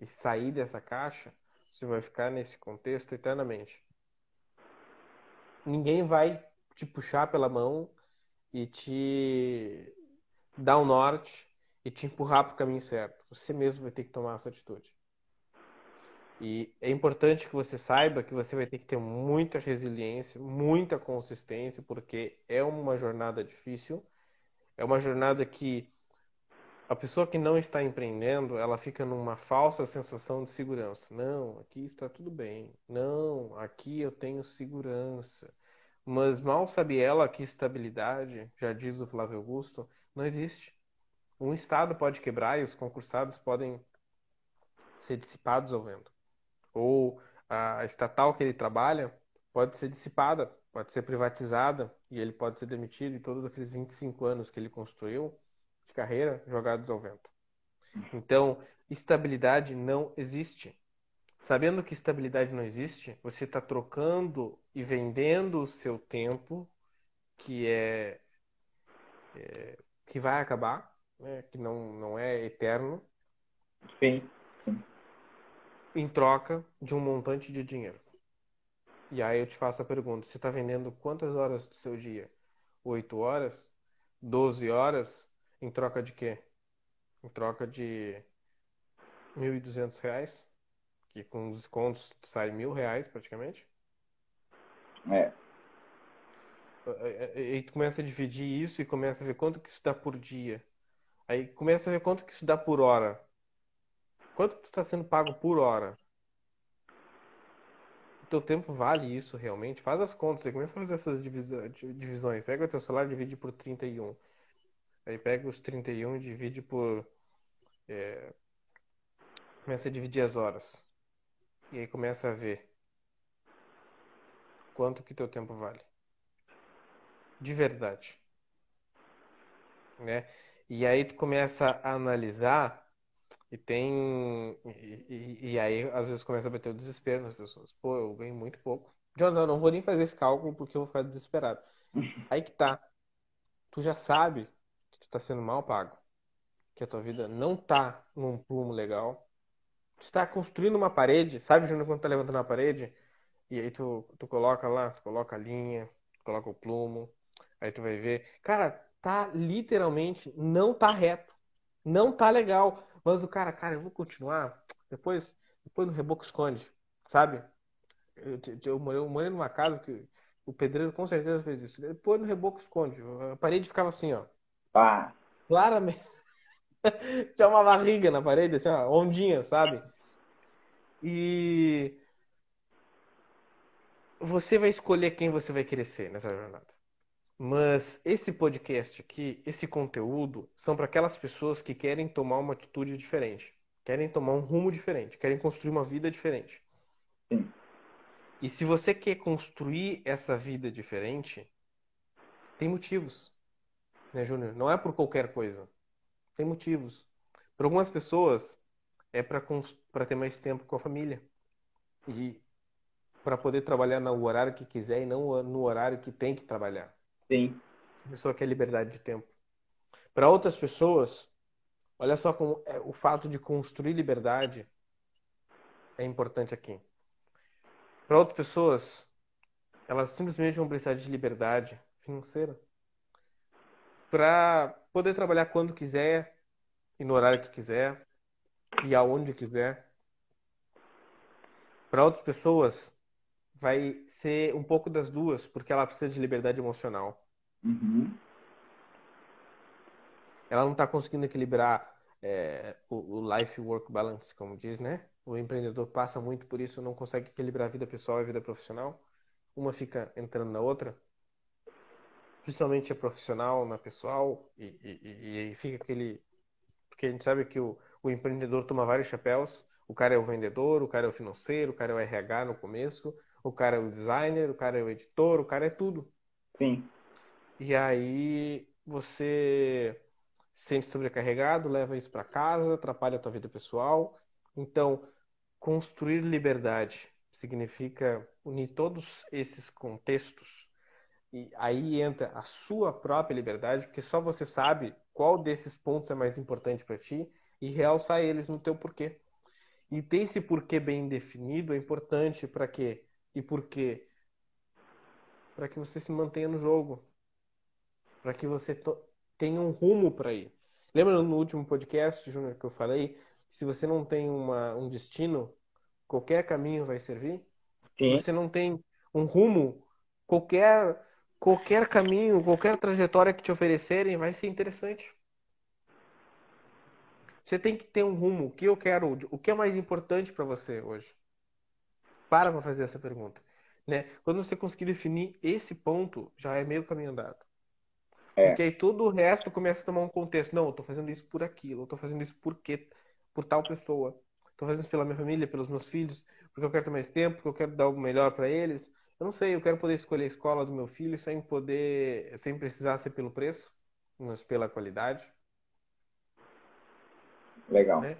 e sair dessa caixa, você vai ficar nesse contexto eternamente. Ninguém vai te puxar pela mão e te dar um norte e te empurrar para o caminho certo. Você mesmo vai ter que tomar essa atitude. E é importante que você saiba que você vai ter que ter muita resiliência, muita consistência, porque é uma jornada difícil. É uma jornada que a pessoa que não está empreendendo, ela fica numa falsa sensação de segurança. Não, aqui está tudo bem. Não, aqui eu tenho segurança. Mas mal sabe ela que estabilidade, já diz o Flávio Augusto, não existe um estado pode quebrar e os concursados podem ser dissipados ao vento. Ou a estatal que ele trabalha pode ser dissipada, pode ser privatizada e ele pode ser demitido e todos aqueles 25 anos que ele construiu de carreira jogados ao vento. Então, estabilidade não existe. Sabendo que estabilidade não existe, você está trocando e vendendo o seu tempo, que é, é que vai acabar, né, que não, não é eterno. Sim. Em troca de um montante de dinheiro. E aí eu te faço a pergunta: você está vendendo quantas horas do seu dia? Oito horas? Doze horas? Em troca de quê? Em troca de mil e duzentos reais? Que com os descontos sai mil reais praticamente? É. E tu começa a dividir isso e começa a ver quanto que isso dá por dia. Aí começa a ver quanto que isso dá por hora. Quanto que está sendo pago por hora? O teu tempo vale isso realmente? Faz as contas, aí começa a fazer essas divisões. Pega o teu salário e divide por 31. Aí pega os 31 e divide por... É... Começa a dividir as horas. E aí começa a ver quanto que teu tempo vale. De verdade. Né? E aí tu começa a analisar e tem. E, e, e, aí às vezes começa a bater o desespero nas pessoas. Pô, eu ganho muito pouco. Jonathan, eu não vou nem fazer esse cálculo porque eu vou ficar desesperado. Aí que tá. Tu já sabe que tu tá sendo mal pago. Que a tua vida não tá num plumo legal. está construindo uma parede, sabe, Júnior, quando tá levantando uma parede? E aí tu, tu coloca lá, tu coloca a linha, tu coloca o plumo, aí tu vai ver. Cara, tá literalmente, não tá reto. Não tá legal. Mas o cara, cara, eu vou continuar. Depois, depois no reboco esconde, sabe? Eu, eu, morei, eu morei numa casa que o pedreiro com certeza fez isso. Depois no reboco esconde. A parede ficava assim, ó. Ah. Claramente. Tinha uma barriga na parede, assim, ó, ondinha, sabe? E você vai escolher quem você vai querer ser nessa jornada. Mas esse podcast aqui, esse conteúdo, são para aquelas pessoas que querem tomar uma atitude diferente, querem tomar um rumo diferente, querem construir uma vida diferente. Sim. E se você quer construir essa vida diferente, tem motivos, né, Júnior? Não é por qualquer coisa. Tem motivos. Para algumas pessoas, é para ter mais tempo com a família. E para poder trabalhar no horário que quiser e não no horário que tem que trabalhar. Sim. A pessoa quer liberdade de tempo. Para outras pessoas, olha só como é, o fato de construir liberdade é importante aqui. Para outras pessoas, elas simplesmente vão precisar de liberdade financeira para poder trabalhar quando quiser e no horário que quiser e aonde quiser. Para outras pessoas, vai ser um pouco das duas, porque ela precisa de liberdade emocional. Uhum. Ela não está conseguindo equilibrar é, o, o life-work balance, como diz, né? O empreendedor passa muito por isso, não consegue equilibrar a vida pessoal e a vida profissional. Uma fica entrando na outra, principalmente a profissional na pessoal, e, e, e fica aquele. Porque a gente sabe que o, o empreendedor toma vários chapéus. O cara é o vendedor, o cara é o financeiro, o cara é o RH no começo, o cara é o designer, o cara é o editor, o cara é tudo. Sim. E aí você se sente sobrecarregado, leva isso para casa, atrapalha a tua vida pessoal. Então, construir liberdade significa unir todos esses contextos e aí entra a sua própria liberdade, porque só você sabe qual desses pontos é mais importante para ti e realçar eles no teu porquê. E ter esse porquê bem definido é importante para quê? E por quê? Para que você se mantenha no jogo. Para que você tenha um rumo para ir. Lembra no último podcast, Júnior, que eu falei? Se você não tem uma, um destino, qualquer caminho vai servir? Sim. Se você não tem um rumo, qualquer, qualquer caminho, qualquer trajetória que te oferecerem vai ser interessante. Você tem que ter um rumo. O que eu quero, o que é mais importante para você hoje? Para para fazer essa pergunta. Né? Quando você conseguir definir esse ponto, já é meio caminho andado. É. Porque aí todo o resto começa a tomar um contexto. Não, eu tô fazendo isso por aquilo, eu tô fazendo isso por quê? Por tal pessoa. Tô fazendo isso pela minha família, pelos meus filhos, porque eu quero ter mais tempo, porque eu quero dar o melhor para eles. Eu não sei, eu quero poder escolher a escola do meu filho sem poder, sem precisar ser pelo preço, mas pela qualidade. Legal. Né?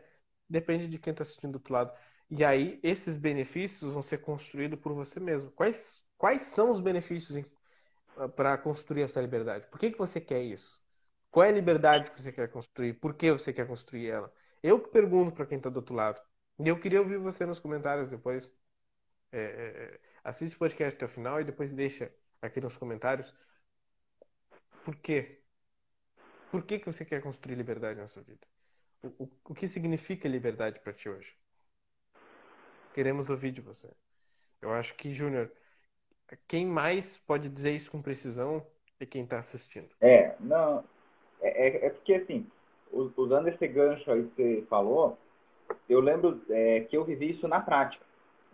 Depende de quem está assistindo do outro lado. E aí, esses benefícios vão ser construídos por você mesmo. Quais, quais são os benefícios para construir essa liberdade? Por que, que você quer isso? Qual é a liberdade que você quer construir? Por que você quer construir ela? Eu que pergunto para quem está do outro lado. E eu queria ouvir você nos comentários depois. É, é, assiste o podcast até o final e depois deixa aqui nos comentários. Por quê? Por que, que você quer construir liberdade na sua vida? O, o, o que significa liberdade para ti hoje? Queremos ouvir de você. Eu acho que, Júnior, quem mais pode dizer isso com precisão é quem está assistindo. É, não. É, é, é, porque, assim, usando esse gancho aí que você falou, eu lembro é, que eu vivi isso na prática.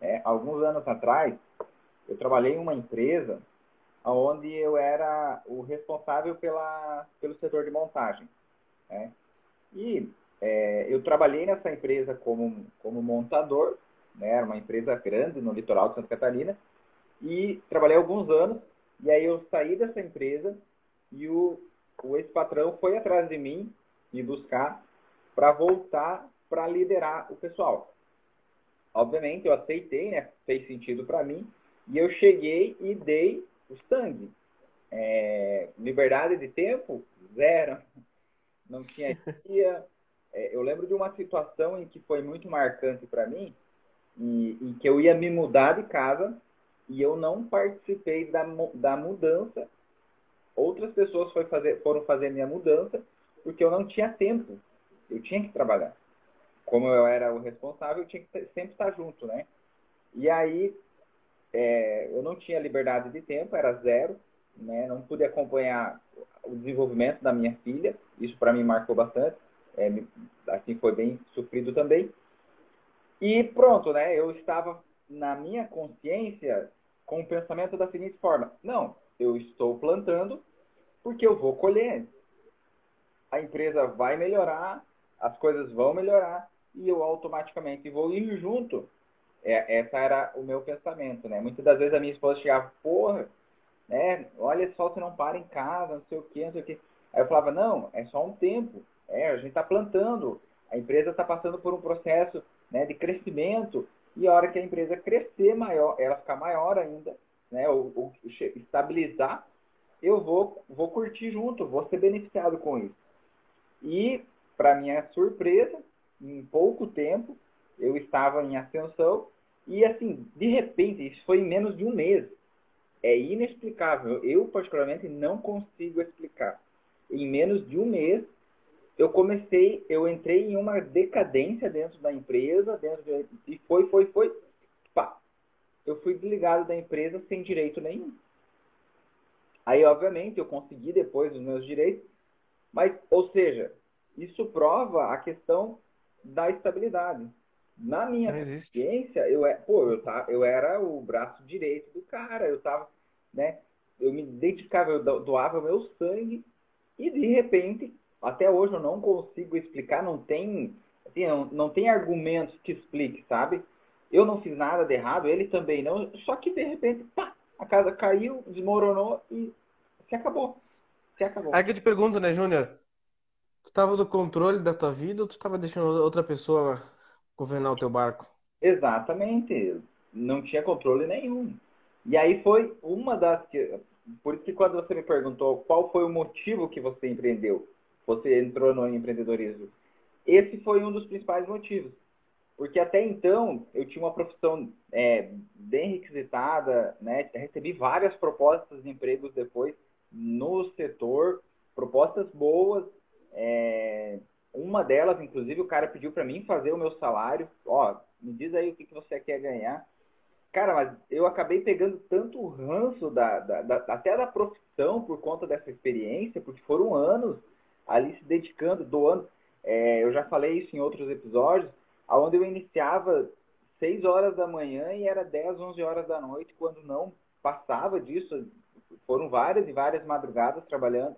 É, alguns anos atrás, eu trabalhei em uma empresa onde eu era o responsável pela, pelo setor de montagem. Né? E é, eu trabalhei nessa empresa como, como montador, né? era uma empresa grande no litoral de Santa Catarina, e trabalhei alguns anos, e aí eu saí dessa empresa e o, o ex-patrão foi atrás de mim me buscar para voltar para liderar o pessoal. Obviamente, eu aceitei, né? Fez sentido para mim. E eu cheguei e dei o sangue. É, liberdade de tempo, zero. Não tinha dia. É, eu lembro de uma situação em que foi muito marcante para mim, e, e, que eu ia me mudar de casa e eu não participei da, da mudança. Outras pessoas fazer, foram fazer minha mudança porque eu não tinha tempo. Eu tinha que trabalhar. Como eu era o responsável, eu tinha que sempre estar junto, né? E aí, é, eu não tinha liberdade de tempo, era zero, né? Não pude acompanhar o desenvolvimento da minha filha. Isso para mim marcou bastante. É, assim foi bem sofrido também. E pronto, né? Eu estava na minha consciência com o pensamento da seguinte forma: não, eu estou plantando porque eu vou colher. A empresa vai melhorar, as coisas vão melhorar e eu automaticamente vou ir junto. É, essa era o meu pensamento, né? Muitas das vezes a minha esposa chegava, porra, né? Olha só, você não para em casa, não sei o quê, não sei o quê. Aí eu falava, não, é só um tempo. É, a gente está plantando. A empresa está passando por um processo né, de crescimento e a hora que a empresa crescer maior, ela ficar maior ainda, né, ou, ou estabilizar, eu vou, vou curtir junto, vou ser beneficiado com isso. E, para minha surpresa, em pouco tempo, eu estava em ascensão e, assim, de repente, isso foi em menos de um mês. É inexplicável. Eu, particularmente, não consigo explicar. Em menos de um mês, eu comecei, eu entrei em uma decadência dentro da empresa, dentro de, e foi, foi, foi, pá, eu fui desligado da empresa sem direito nenhum. Aí, obviamente, eu consegui depois os meus direitos, mas, ou seja, isso prova a questão da estabilidade. Na minha consciência, eu, é, pô, eu, tá, eu era o braço direito do cara, eu tava, né, eu me dedicava, eu doava o meu sangue, e de repente até hoje eu não consigo explicar, não tem, assim, não, não tem argumentos que explique, sabe? Eu não fiz nada de errado, ele também não, só que de repente, pá, a casa caiu, desmoronou e se acabou. Se acabou. Aí que eu te pergunto, né, Júnior? Tu estava no controle da tua vida ou tu estava deixando outra pessoa governar o teu barco? Exatamente. Não tinha controle nenhum. E aí foi uma das que. Por isso que quando você me perguntou qual foi o motivo que você empreendeu, você entrou no empreendedorismo. Esse foi um dos principais motivos. Porque até então eu tinha uma profissão é, bem requisitada, né? recebi várias propostas de empregos depois no setor, propostas boas. É, uma delas, inclusive, o cara pediu para mim fazer o meu salário. Ó, me diz aí o que, que você quer ganhar. Cara, mas eu acabei pegando tanto ranço da, da, da, até da profissão por conta dessa experiência, porque foram anos ali se dedicando, doando. É, eu já falei isso em outros episódios, onde eu iniciava 6 horas da manhã e era 10, 11 horas da noite, quando não passava disso. Foram várias e várias madrugadas trabalhando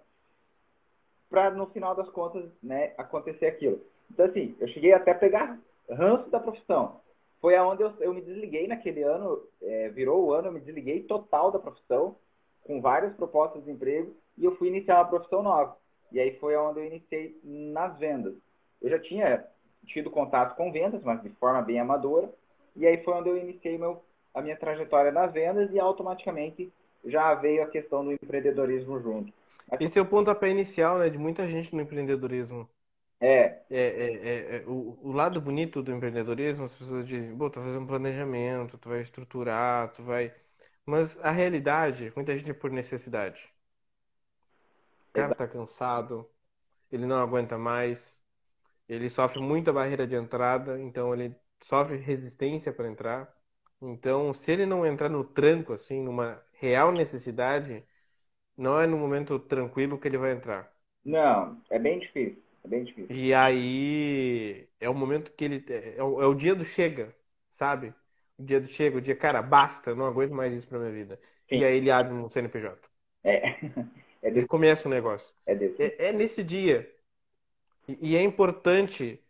para no final das contas né, acontecer aquilo. Então, assim, eu cheguei até a pegar ranço da profissão. Foi aonde eu, eu me desliguei naquele ano, é, virou o ano, eu me desliguei total da profissão, com várias propostas de emprego, e eu fui iniciar uma profissão nova. E aí foi onde eu iniciei nas vendas. Eu já tinha tido contato com vendas, mas de forma bem amadora. E aí foi onde eu iniciei meu, a minha trajetória nas vendas e automaticamente já veio a questão do empreendedorismo junto. Esse é o pontapé inicial né, de muita gente no empreendedorismo. É. É, é, é, é o, o, lado bonito do empreendedorismo, as pessoas dizem, pô, tu vai fazer um planejamento, tu vai estruturar, tu vai. Mas a realidade, muita gente é por necessidade. O cara tá cansado, ele não aguenta mais, ele sofre muita barreira de entrada, então ele sofre resistência para entrar. Então, se ele não entrar no tranco, assim, numa real necessidade, não é no momento tranquilo que ele vai entrar. Não, é bem difícil. É bem difícil. E aí é o momento que ele. É o, é o dia do chega, sabe? O dia do chega, o dia, cara, basta, não aguento mais isso pra minha vida. Sim. E aí ele abre um CNPJ. É. É desse... Começa o negócio. É, desse... é, é nesse dia. E, e é importante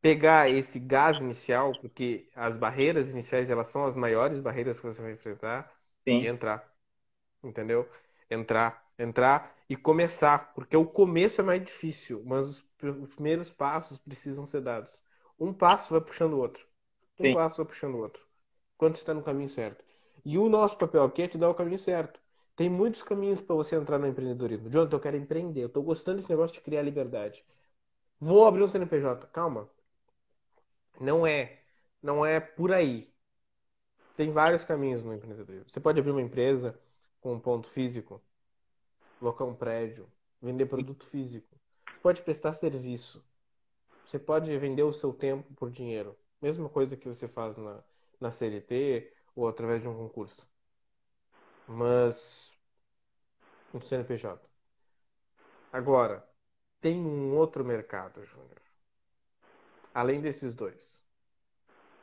pegar esse gás inicial, porque as barreiras iniciais elas são as maiores barreiras que você vai enfrentar Sim. e entrar. Entendeu? Entrar, entrar e começar, porque o começo é mais difícil, mas os, os primeiros passos precisam ser dados. Um passo vai puxando o outro. Um Sim. passo vai puxando o outro. Quando você está no caminho certo. E o nosso papel aqui é te dar o caminho certo. Tem muitos caminhos para você entrar no empreendedorismo. Jonathan, eu quero empreender. Eu estou gostando desse negócio de criar liberdade. Vou abrir um CNPJ. Calma. Não é. Não é por aí. Tem vários caminhos no empreendedorismo. Você pode abrir uma empresa com um ponto físico, colocar um prédio, vender produto físico. Você pode prestar serviço. Você pode vender o seu tempo por dinheiro. Mesma coisa que você faz na, na CLT ou através de um concurso. Mas um CNPJ. Agora, tem um outro mercado, Júnior. Além desses dois,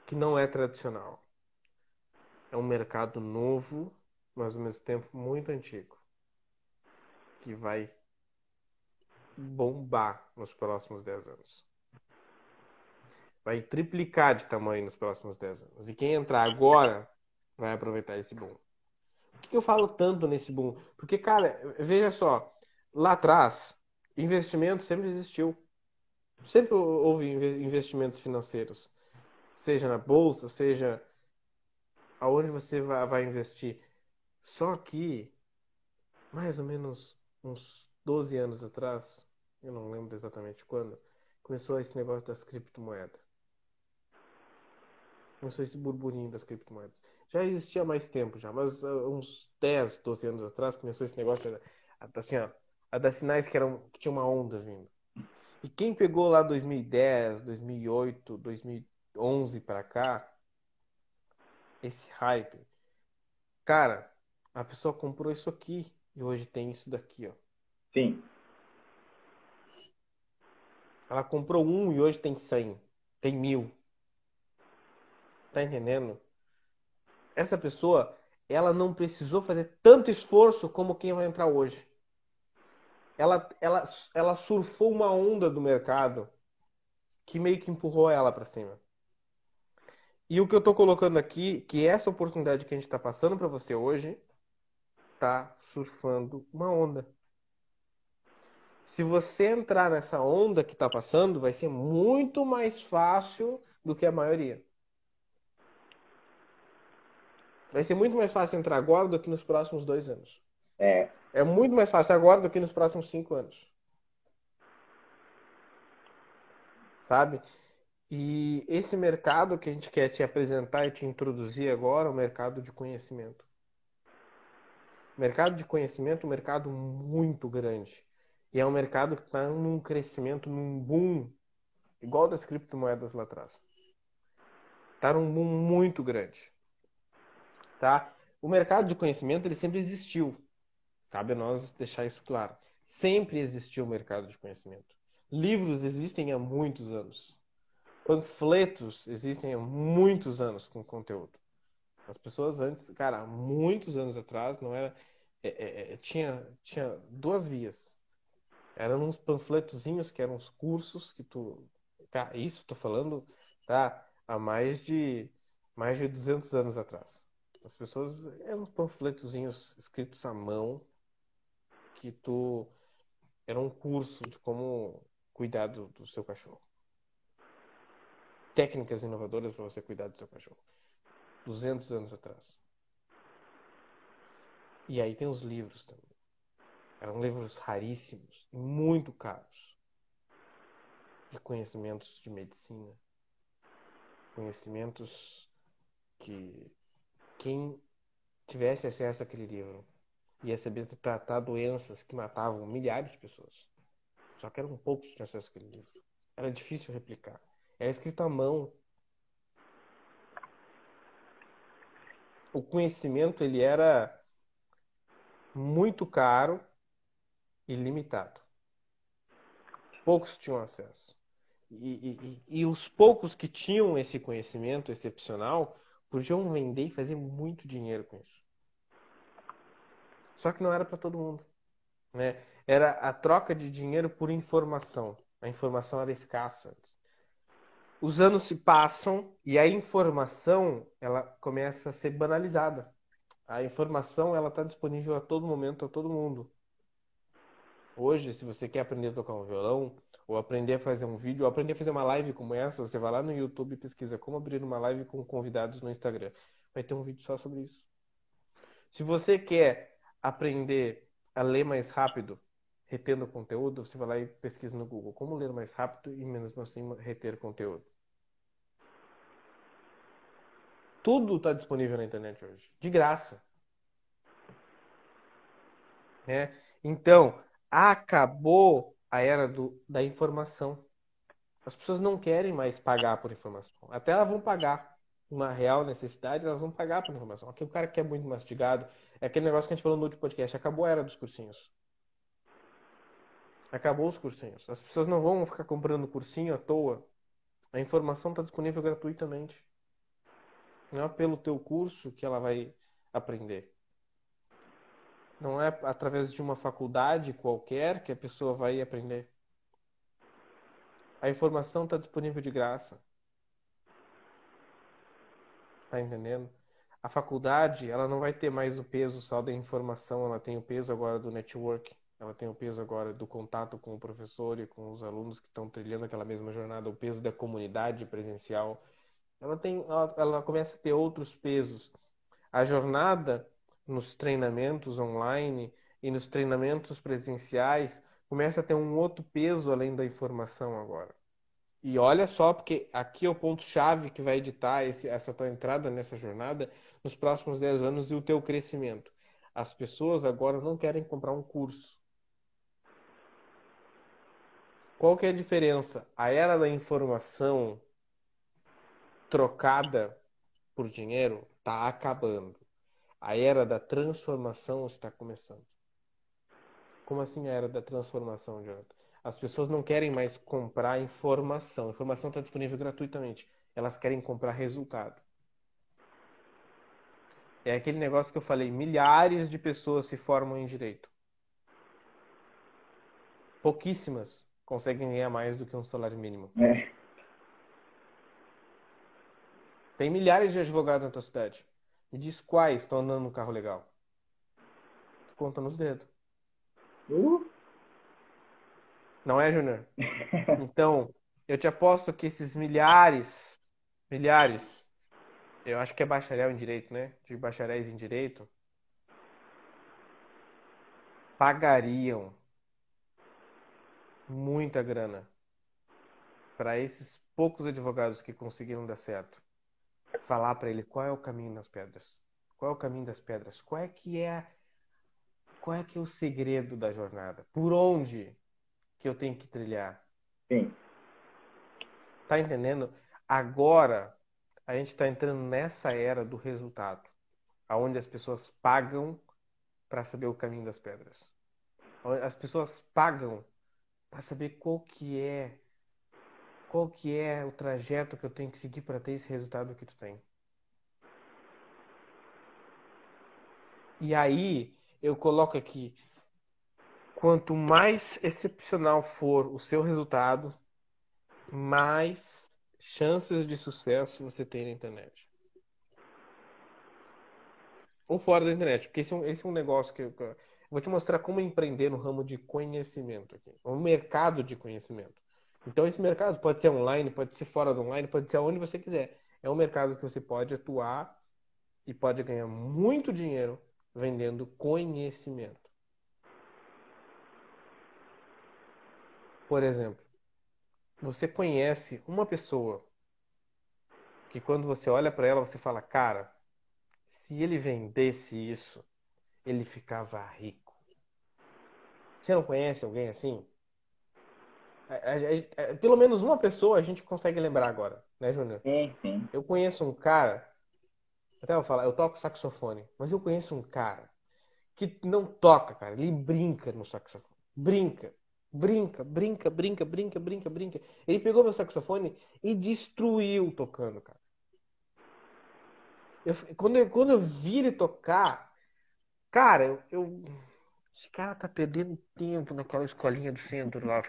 que não é tradicional. É um mercado novo, mas ao mesmo tempo muito antigo, que vai bombar nos próximos 10 anos. Vai triplicar de tamanho nos próximos 10 anos. E quem entrar agora vai aproveitar esse boom. Por que eu falo tanto nesse boom? Porque, cara, veja só, lá atrás, investimento sempre existiu. Sempre houve investimentos financeiros. Seja na bolsa, seja aonde você vai investir. Só que, mais ou menos uns 12 anos atrás, eu não lembro exatamente quando, começou esse negócio das criptomoedas. Começou esse burburinho das criptomoedas. Já existia há mais tempo já, mas uh, uns 10, 12 anos atrás começou esse negócio, assim, ó, a dar sinais que, eram, que tinha uma onda vindo. E quem pegou lá 2010, 2008, 2011 para cá, esse hype, cara, a pessoa comprou isso aqui e hoje tem isso daqui, ó. Sim. Ela comprou um e hoje tem cem, tem mil. Tá entendendo? Essa pessoa, ela não precisou fazer tanto esforço como quem vai entrar hoje ela, ela, ela surfou uma onda do mercado que meio que empurrou ela para cima. E o que eu estou colocando aqui, que essa oportunidade que a gente está passando para você hoje, está surfando uma onda. Se você entrar nessa onda que está passando, vai ser muito mais fácil do que a maioria. Vai ser muito mais fácil entrar agora do que nos próximos dois anos. É, é muito mais fácil agora do que nos próximos cinco anos. Sabe? E esse mercado que a gente quer te apresentar e te introduzir agora é o mercado de conhecimento. O mercado de conhecimento é um mercado muito grande. E é um mercado que está num crescimento, num boom, igual das criptomoedas lá atrás. Está num boom muito grande. Tá? O mercado de conhecimento ele sempre existiu. Cabe a nós deixar isso claro. Sempre existiu o mercado de conhecimento. Livros existem há muitos anos. Panfletos existem há muitos anos com conteúdo. As pessoas antes, cara, há muitos anos atrás, não era. É, é, é tinha, tinha duas vias. Eram uns panfletozinhos que eram os cursos que tu. Cara, isso tô falando, tá? Há mais de mais de 200 anos atrás. As pessoas eram uns panfletozinhos escritos à mão, que tu era um curso de como cuidar do, do seu cachorro. Técnicas inovadoras para você cuidar do seu cachorro. 200 anos atrás. E aí tem os livros também. Eram livros raríssimos, muito caros. De conhecimentos de medicina. Conhecimentos que quem tivesse acesso àquele livro ia saber tratar doenças que matavam milhares de pessoas. Só que eram poucos que tinham acesso àquele livro. Era difícil replicar. Era escrito à mão. O conhecimento ele era muito caro e limitado. Poucos tinham acesso. E, e, e, os poucos que tinham esse conhecimento excepcional podiam vender e fazer muito dinheiro com isso. Só que não era para todo mundo. Né? Era a troca de dinheiro por informação. A informação era escassa. Os anos se passam e a informação ela começa a ser banalizada. A informação ela está disponível a todo momento, a todo mundo. Hoje, se você quer aprender a tocar um violão, ou aprender a fazer um vídeo, ou aprender a fazer uma live como essa, você vai lá no YouTube e pesquisa como abrir uma live com convidados no Instagram. Vai ter um vídeo só sobre isso. Se você quer aprender a ler mais rápido, retendo conteúdo, você vai lá e pesquisa no Google como ler mais rápido e menos assim reter conteúdo. Tudo está disponível na internet hoje, de graça. É. Então, acabou a era do, da informação. As pessoas não querem mais pagar por informação. Até elas vão pagar uma real necessidade, elas vão pagar por informação. Aqui o cara que é muito mastigado, é aquele negócio que a gente falou no último podcast, acabou a era dos cursinhos. Acabou os cursinhos. As pessoas não vão ficar comprando cursinho à toa. A informação está disponível gratuitamente. Não é pelo teu curso que ela vai aprender. Não é através de uma faculdade qualquer que a pessoa vai aprender. A informação está disponível de graça. Tá entendendo? A faculdade, ela não vai ter mais o peso só da informação, ela tem o peso agora do network, ela tem o peso agora do contato com o professor e com os alunos que estão trilhando aquela mesma jornada, o peso da comunidade presencial. Ela tem, ela, ela começa a ter outros pesos. A jornada nos treinamentos online e nos treinamentos presenciais começa a ter um outro peso além da informação agora. E olha só, porque aqui é o ponto-chave que vai editar esse, essa tua entrada nessa jornada nos próximos 10 anos e o teu crescimento. As pessoas agora não querem comprar um curso. Qual que é a diferença? A era da informação trocada por dinheiro está acabando. A era da transformação está começando. Como assim a era da transformação, Jonathan? As pessoas não querem mais comprar informação. A informação está disponível gratuitamente. Elas querem comprar resultado. É aquele negócio que eu falei: milhares de pessoas se formam em direito. Pouquíssimas conseguem ganhar mais do que um salário mínimo. É. Tem milhares de advogados na tua cidade. Me diz quais estão andando no carro legal. Conta nos dedos. Uh. Não é, Júnior? Então, eu te aposto que esses milhares, milhares, eu acho que é bacharel em direito, né? De bacharéis em direito, pagariam muita grana para esses poucos advogados que conseguiram dar certo falar para ele qual é o caminho das pedras. Qual é o caminho das pedras? Qual é que é qual é que é o segredo da jornada? Por onde que eu tenho que trilhar? Sim. Tá entendendo? Agora a gente está entrando nessa era do resultado, aonde as pessoas pagam para saber o caminho das pedras. As pessoas pagam para saber qual que é qual que é o trajeto que eu tenho que seguir para ter esse resultado que tu tem. E aí eu coloco aqui, quanto mais excepcional for o seu resultado, mais chances de sucesso você tem na internet. Ou fora da internet, porque esse é um, esse é um negócio que eu, eu vou te mostrar como empreender no ramo de conhecimento aqui, um mercado de conhecimento. Então, esse mercado pode ser online, pode ser fora do online, pode ser onde você quiser. É um mercado que você pode atuar e pode ganhar muito dinheiro vendendo conhecimento. Por exemplo, você conhece uma pessoa que quando você olha para ela, você fala, cara, se ele vendesse isso, ele ficava rico. Você não conhece alguém assim? Pelo menos uma pessoa a gente consegue lembrar agora, né, Júnior? Sim, sim. Eu conheço um cara, até eu falar, eu toco saxofone, mas eu conheço um cara que não toca, cara, ele brinca no saxofone. Brinca, brinca, brinca, brinca, brinca, brinca, brinca. Ele pegou meu saxofone e destruiu tocando, cara. Eu, quando, eu, quando eu vi ele tocar, cara, eu, eu esse cara tá perdendo tempo naquela escolinha do centro lá.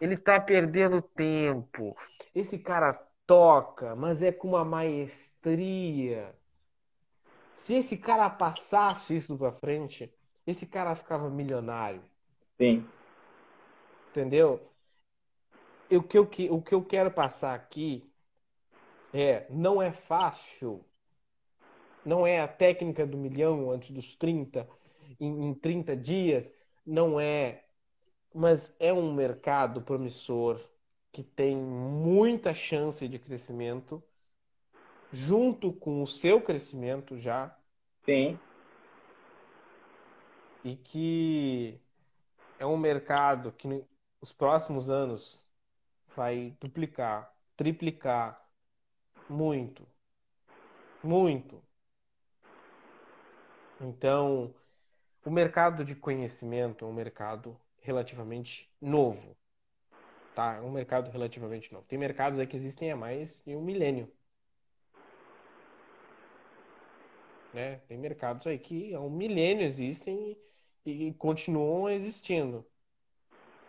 Ele tá perdendo tempo. Esse cara toca, mas é com uma maestria. Se esse cara passasse isso pra frente, esse cara ficava milionário. Sim. Entendeu? O que, eu, o que eu quero passar aqui é: não é fácil. Não é a técnica do milhão antes dos 30 em, em 30 dias não é mas é um mercado promissor que tem muita chance de crescimento junto com o seu crescimento já. Sim. E que é um mercado que nos próximos anos vai duplicar, triplicar muito. Muito. Então, o mercado de conhecimento é um mercado relativamente novo. Tá? É um mercado relativamente novo. Tem mercados aí que existem há mais de um milênio. Né? Tem mercados aí que há um milênio existem e, e continuam existindo.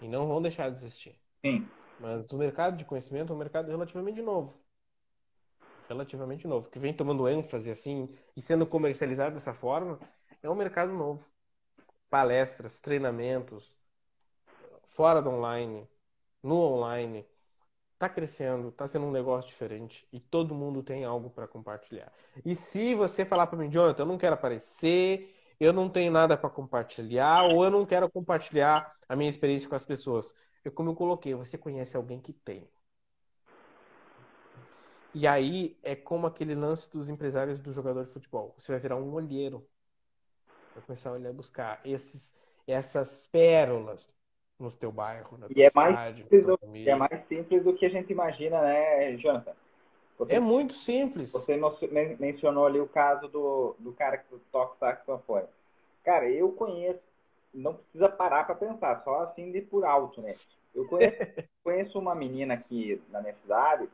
E não vão deixar de existir. Sim. Mas o mercado de conhecimento é um mercado relativamente novo. Relativamente novo. Que vem tomando ênfase assim e sendo comercializado dessa forma, é um mercado novo. Palestras, treinamentos, fora do online, no online, está crescendo, está sendo um negócio diferente e todo mundo tem algo para compartilhar. E se você falar para mim, Jonathan, eu não quero aparecer, eu não tenho nada para compartilhar ou eu não quero compartilhar a minha experiência com as pessoas, eu como eu coloquei, você conhece alguém que tem. E aí é como aquele lance dos empresários do jogador de futebol. Você vai virar um olheiro. Vai começar a olhar buscar esses, essas pérolas no teu bairro, na e é mais simples do, é mais simples do que a gente imagina, né, Jonathan? Você, é muito simples. Você mencionou ali o caso do, do cara que toca saxofone. Cara, eu conheço, não precisa parar para pensar, só assim de por alto, né? Eu conheço, conheço uma menina aqui na minha cidade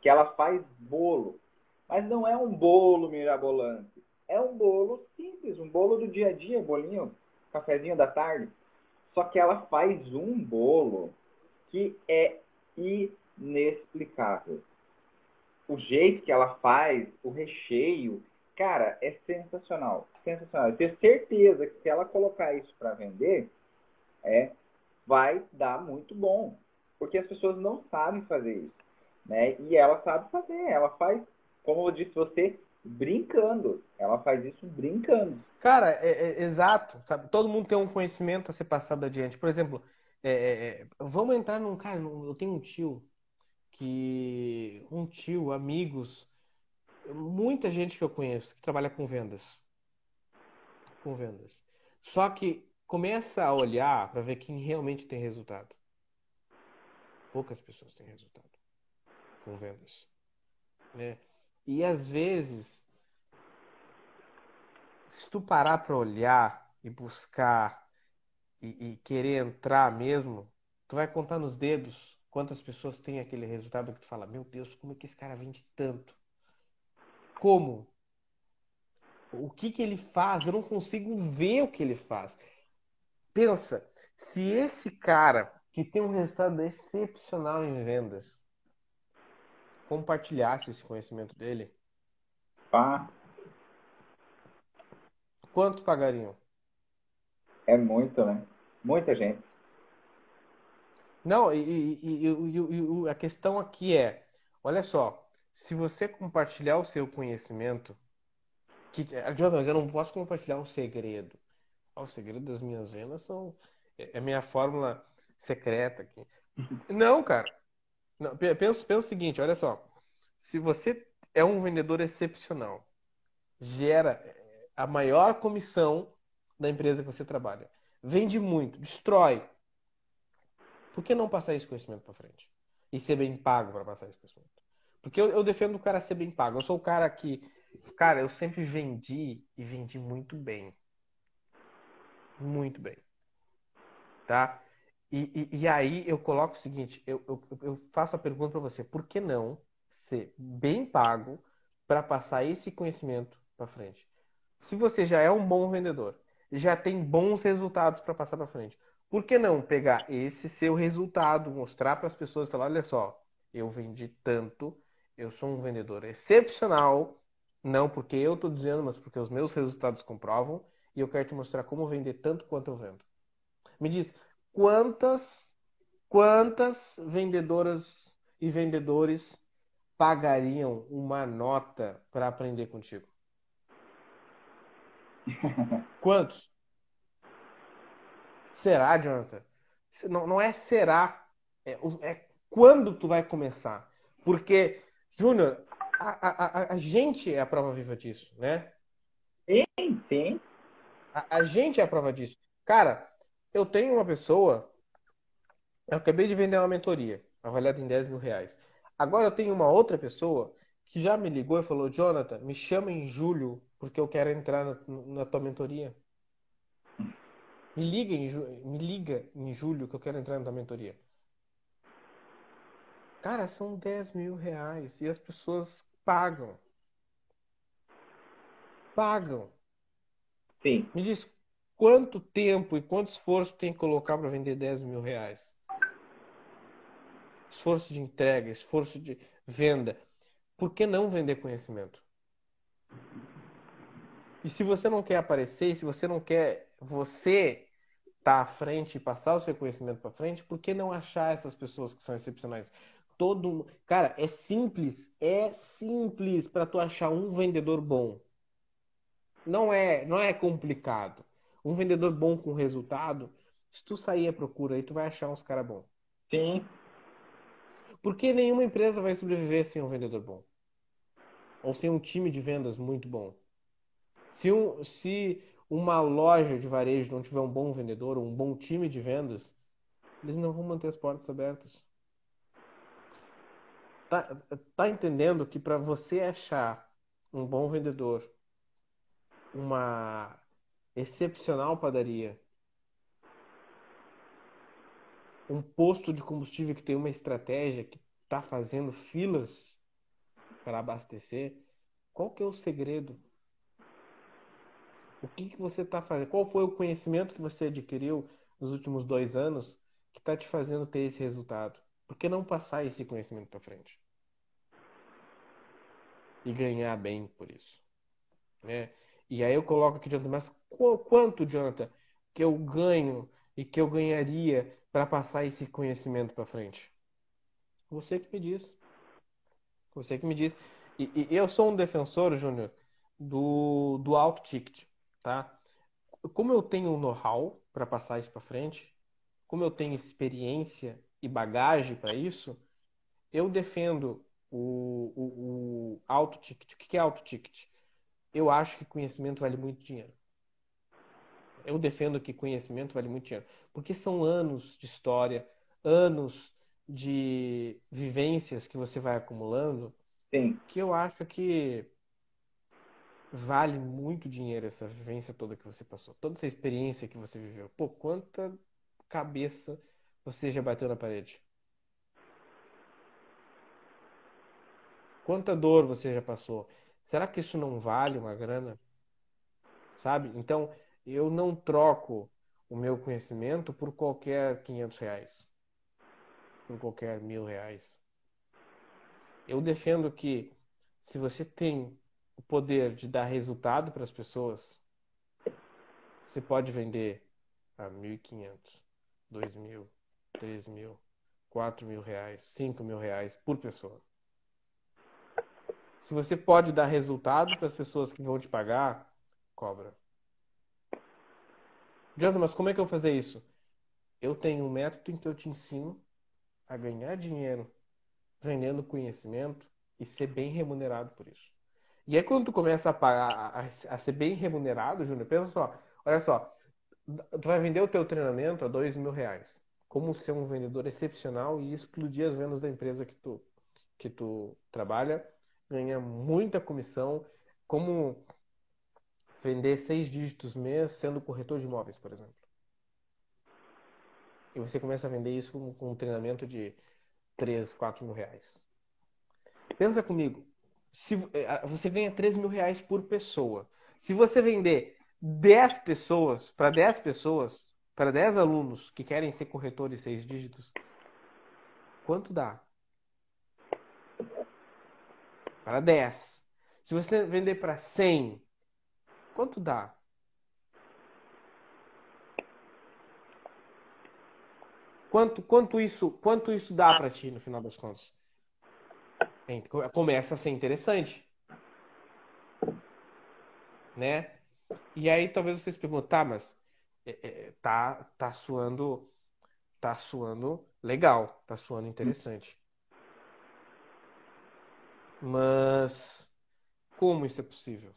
que ela faz bolo, mas não é um bolo mirabolante. É um bolo simples, um bolo do dia a dia, bolinho, cafezinho da tarde. Só que ela faz um bolo que é inexplicável. O jeito que ela faz, o recheio, cara, é sensacional. Sensacional. Eu tenho certeza que se ela colocar isso para vender, é, vai dar muito bom. Porque as pessoas não sabem fazer isso. Né? E ela sabe fazer. Ela faz, como eu disse você, brincando. Ela faz isso brincando. Cara, é, é, exato. Sabe? Todo mundo tem um conhecimento a ser passado adiante. Por exemplo, é, é, é vamos entrar num cara. Eu tenho um tio que. Um tio, amigos, muita gente que eu conheço que trabalha com vendas. Com vendas. Só que começa a olhar para ver quem realmente tem resultado. Poucas pessoas têm resultado com vendas. Né? E às vezes, se tu parar para olhar e buscar e, e, querer entrar mesmo, tu vai contar nos dedos quantas pessoas têm aquele resultado que tu fala, meu Deus, como é que esse cara vende tanto? Como? O que que ele faz? Eu não consigo ver o que ele faz. Pensa, se esse cara que tem um resultado excepcional em vendas compartilhasse esse conhecimento dele, Pá. quanto pagariam? É muito, né? Muita gente. Não, e, e, e, e, a questão aqui é, olha só, se você compartilhar o seu conhecimento, que, mas eu não posso compartilhar um segredo. o segredo das minhas vendas são é, é a minha fórmula secreta aqui. Não, cara. Não, pensa, pensa o seguinte, olha só. Se você é um vendedor excepcional, gera eh, a maior comissão da empresa que você trabalha, vende muito, destrói. Por que não passar esse conhecimento para frente? E ser bem pago para passar esse conhecimento? Porque eu, eu defendo o cara ser bem pago. Eu sou o cara que, cara, eu sempre vendi e vendi muito bem. Muito bem. Tá? E, e, e, aí eu coloco o seguinte, eu, eu, eu faço a pergunta para você, por que não ser bem pago para passar esse conhecimento para frente? Se você já é um bom vendedor, já tem bons resultados para passar para frente, por que não pegar esse seu resultado, mostrar para as pessoas, falar, olha só, eu vendi tanto, eu sou um vendedor excepcional, não porque eu estou dizendo, mas porque os meus resultados comprovam, e eu quero te mostrar como vender tanto quanto eu vendo. Me diz, quantas quantas vendedoras e vendedores pagariam uma nota para aprender contigo? Quantos? Será, Jonathan? Não, não é será, é, é quando tu vai começar. Porque, Júnior, a, a, a, gente é a prova viva disso, né? Sim, sim. A, a gente é a prova disso. Cara, eu tenho uma pessoa, eu acabei de vender uma mentoria, avaliada em 10 mil reais. Agora eu tenho uma outra pessoa que já me ligou e falou, Jonathan, me chama em julho porque eu quero entrar na, na tua mentoria. Me liga, em, me liga em julho que eu quero entrar na tua mentoria. Cara, são 10 mil reais e as pessoas pagam. Pagam. Sim. Me diz quanto tempo e quanto esforço tem que colocar para vender 10 mil reais? Esforço de entrega, esforço de venda. Por que não vender conhecimento? E se você não quer aparecer, se você não quer você estar tá à frente e passar o seu conhecimento para frente, por que não achar essas pessoas que são excepcionais? Todo, cara, é simples, é simples para tu achar um vendedor bom. Não é, não é complicado. Um vendedor bom com resultado, se tu sair à procura aí, tu vai achar uns cara bom. Sim. Porque nenhuma empresa vai sobreviver sem um vendedor bom. Ou sem um time de vendas muito bom. Se, um, se uma loja de varejo não tiver um bom vendedor, um bom time de vendas, eles não vão manter as portas abertas. Tá, tá entendendo que para você achar um bom vendedor, uma excepcional padaria, um posto de combustível que tem uma estratégia que está fazendo filas para abastecer, qual que é o segredo? O que, que você está fazendo? Qual foi o conhecimento que você adquiriu nos últimos dois anos que está te fazendo ter esse resultado? Por que não passar esse conhecimento para frente? E ganhar bem por isso. Né? E aí eu coloco aqui, Jonathan, mas quanto, Jonathan, que eu ganho e que eu ganharia para passar esse conhecimento para frente? Você que me diz. Você que me diz. E, e eu sou um defensor, Júnior, do, do alto ticket tá? Como eu tenho know-how para passar isso para frente, como eu tenho experiência e bagagem para isso, eu defendo o, o, o auto ticket. O que é auto ticket? Eu acho que conhecimento vale muito dinheiro. Eu defendo que conhecimento vale muito dinheiro, porque são anos de história, anos de vivências que você vai acumulando, Sim. que eu acho que vale muito dinheiro essa vivência toda que você passou, toda essa experiência que você viveu. Pô, quanta cabeça você já bateu na parede? Quanta dor você já passou? Será que isso não vale uma grana? Sabe? Então, eu não troco o meu conhecimento por qualquer 500 reais, por qualquer mil reais. Eu defendo que se você tem o poder de dar resultado para as pessoas, você pode vender a 1.500, 2.000, 3.000, 4.000 reais, 5 mil reais por pessoa. Se você pode dar resultado para as pessoas que vão te pagar, cobra. Jonathan, mas como é que eu vou fazer isso? Eu tenho um método em que eu te ensino a ganhar dinheiro vendendo conhecimento e ser bem remunerado por isso. E aí quando tu começa a, pagar, a, a ser bem remunerado, Júnior, pensa só, olha só, tu vai vender o teu treinamento a dois mil reais. Como ser um vendedor excepcional e explodir as vendas da empresa que tu, que tu trabalha, ganha muita comissão, como vender seis dígitos mês sendo corretor de imóveis, por exemplo. E você começa a vender isso com, um treinamento de 3, 4 mil reais. Pensa comigo, se, é, você ganha 3 mil reais por pessoa. Se você vender 10 pessoas, para 10 pessoas, para 10 alunos que querem ser corretores seis dígitos, quanto dá? Para 10. Se você vender para 100, quanto dá? Quanto, quanto, isso, quanto isso dá para ti no final das contas? começa a ser interessante. Né? E aí talvez vocês perguntem, tá, mas é, é, tá, tá suando tá suando legal, tá suando interessante. Mas como isso é possível?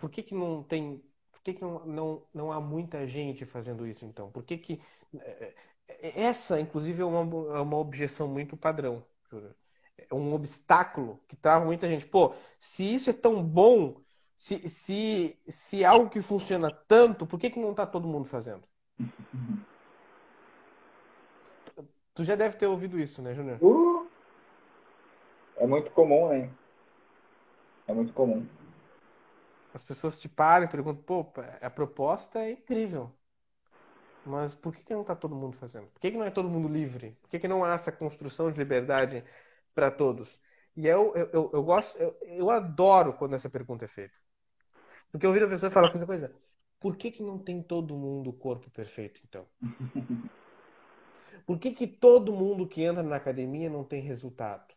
Por que, que não tem. Por que, que não, não, não há muita gente fazendo isso então? Por que, que. É, é, essa, inclusive, é uma, é uma objeção muito padrão, Júlio. É um obstáculo que trava muita gente. Pô, se isso é tão bom, se, se, se é algo que funciona tanto, por que, que não está todo mundo fazendo? Tu já deve ter ouvido isso, né, Júnior? Uh, é muito comum, né? É muito comum. As pessoas te param e perguntam, pô, a proposta é incrível. Mas por que, que não está todo mundo fazendo? Por que, que não é todo mundo livre? Por que, que não há essa construção de liberdade para todos? E eu, eu, eu, eu gosto, eu, eu, adoro quando essa pergunta é feita. Porque eu ouvi a pessoa falar essa coisa. Por que, que não tem todo mundo o corpo perfeito, então? Por que, que todo mundo que entra na academia não tem resultado?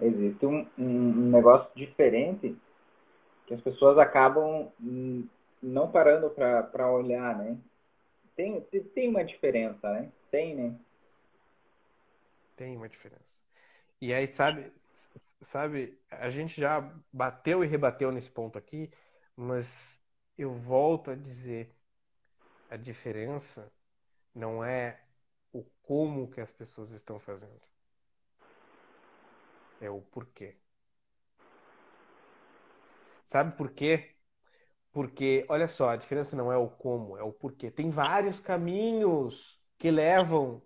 Existe um, um negócio diferente que as pessoas acabam não parando para olhar, né? Tem, tem uma diferença, né? Tem, né? Tem uma diferença. E aí, sabe, sabe, a gente já bateu e rebateu nesse ponto aqui, mas eu volto a dizer, a diferença não é o como que as pessoas estão fazendo. É o porquê. Sabe por quê? Porque, olha só, a diferença não é o como, é o porquê. Tem vários caminhos que levam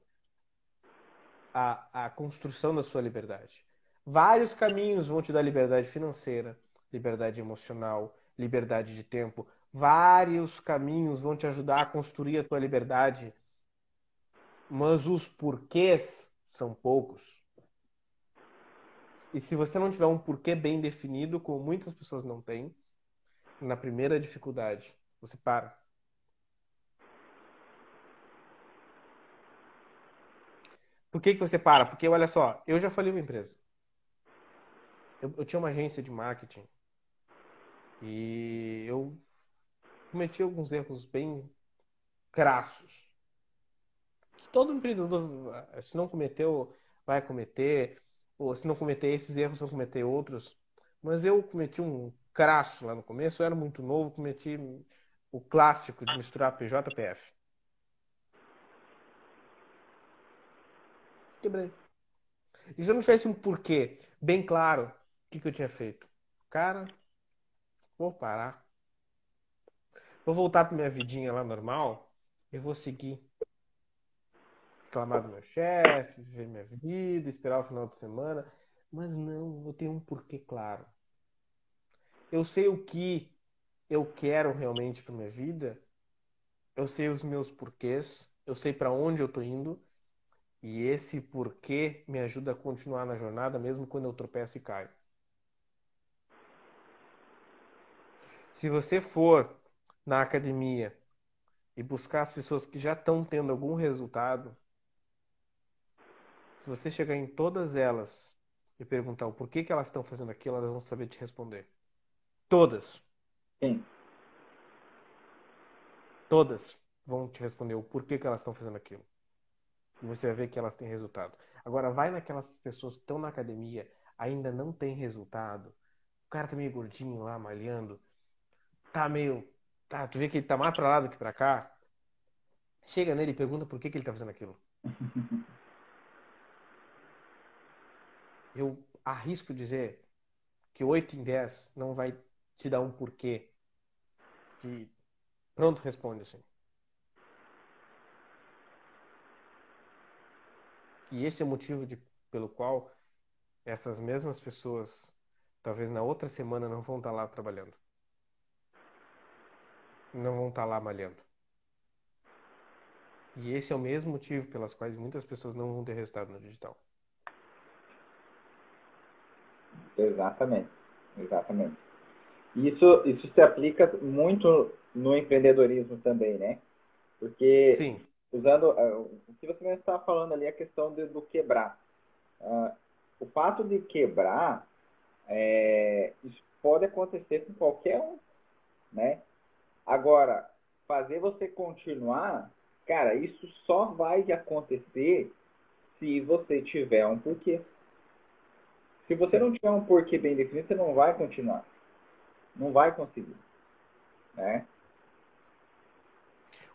à, à construção da sua liberdade. Vários caminhos vão te dar liberdade financeira, liberdade emocional, liberdade de tempo. Vários caminhos vão te ajudar a construir a tua liberdade. Mas os porquês são poucos. E se você não tiver um porquê bem definido, como muitas pessoas não têm, na primeira dificuldade, você para. Por que, que você para? Porque, olha só, eu já falei uma empresa. Eu, eu tinha uma agência de marketing e eu cometi alguns erros bem crassos. Que todo empreendedor, se não cometeu, vai cometer. Ou se não cometer esses erros, vai cometer outros. Mas eu cometi um crasso lá no começo, eu era muito novo, cometi o clássico de misturar PJ e PF. Quebrei. E se eu não tivesse um porquê bem claro, o que, que eu tinha feito? Cara, vou parar. Vou voltar para minha vidinha lá normal. Eu vou seguir. Reclamar do meu chefe, viver minha vida, esperar o final de semana. Mas não, eu tenho um porquê claro eu sei o que eu quero realmente para minha vida, eu sei os meus porquês, eu sei para onde eu estou indo, e esse porquê me ajuda a continuar na jornada mesmo quando eu tropeço e caio. Se você for na academia e buscar as pessoas que já estão tendo algum resultado, se você chegar em todas elas e perguntar o porquê que elas estão fazendo aquilo, elas vão saber te responder. Todas. Sim. Todas vão te responder o porquê que elas estão fazendo aquilo. E você vai ver que elas têm resultado. Agora, vai naquelas pessoas que estão na academia, ainda não tem resultado. O cara tá meio gordinho lá, malhando. Tá meio. Tá, tu vê que ele tá mais pra lá do que pra cá. Chega nele e pergunta por que, que ele tá fazendo aquilo. Eu arrisco dizer que 8 em 10 não vai te dá um porquê. Que pronto, responde assim. E esse é o motivo de, pelo qual essas mesmas pessoas, talvez na outra semana, não vão estar lá trabalhando. Não vão estar lá malhando. E esse é o mesmo motivo pelas quais muitas pessoas não vão ter resultado no digital. Exatamente. Exatamente. Isso, isso se aplica muito no empreendedorismo também, né? Porque, Sim. usando uh, o que você está falando ali, a questão de, do quebrar. Uh, o fato de quebrar, é, isso pode acontecer com qualquer um, né? Agora, fazer você continuar, cara, isso só vai acontecer se você tiver um porquê. Se você não tiver um porquê bem definido, você não vai continuar. Não vai conseguir. Né?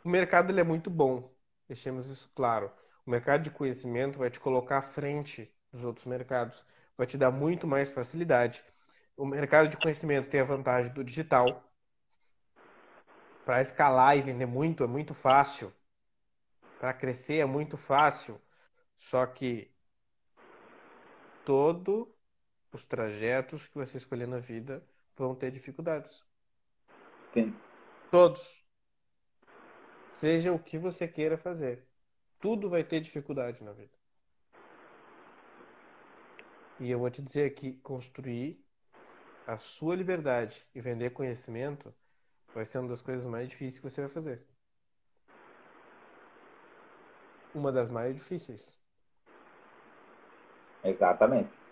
O mercado ele é muito bom, deixemos isso claro. O mercado de conhecimento vai te colocar à frente dos outros mercados, vai te dar muito mais facilidade. O mercado de conhecimento tem a vantagem do digital. Para escalar e vender muito é muito fácil. Para crescer é muito fácil. Só que todos os trajetos que você escolher na vida vão ter dificuldades. Sim. Todos. Seja o que você queira fazer. Tudo vai ter dificuldade na vida. E eu vou te dizer que construir a sua liberdade e vender conhecimento vai ser uma das coisas mais difíceis que você vai fazer. Uma das mais difíceis. Exatamente.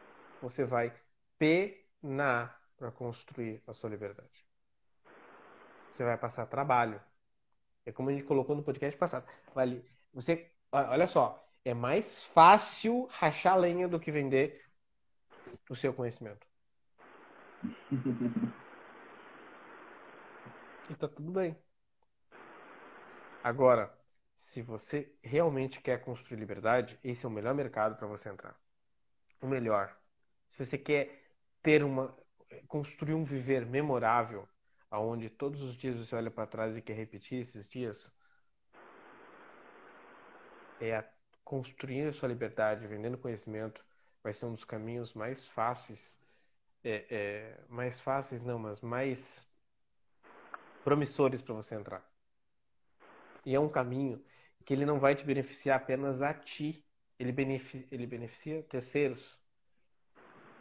Você vai penar para construir a sua liberdade. Você vai passar trabalho. É como a gente colocou no podcast passado. Vale, você, olha só, é mais fácil rachar lenha do que vender o seu conhecimento. e tá tudo bem. Agora, se você realmente quer construir liberdade, esse é o melhor mercado para você entrar. O melhor. Se você quer ter uma construir um viver memorável, aonde todos os dias você olha para trás e quer repetir esses dias, é a, construir a sua liberdade, vendendo conhecimento, vai ser um dos caminhos mais fáceis, é, é, mais fáceis não, mas mais promissores para você entrar. E é um caminho que ele não vai te beneficiar apenas a ti, ele beneficia, ele beneficia terceiros.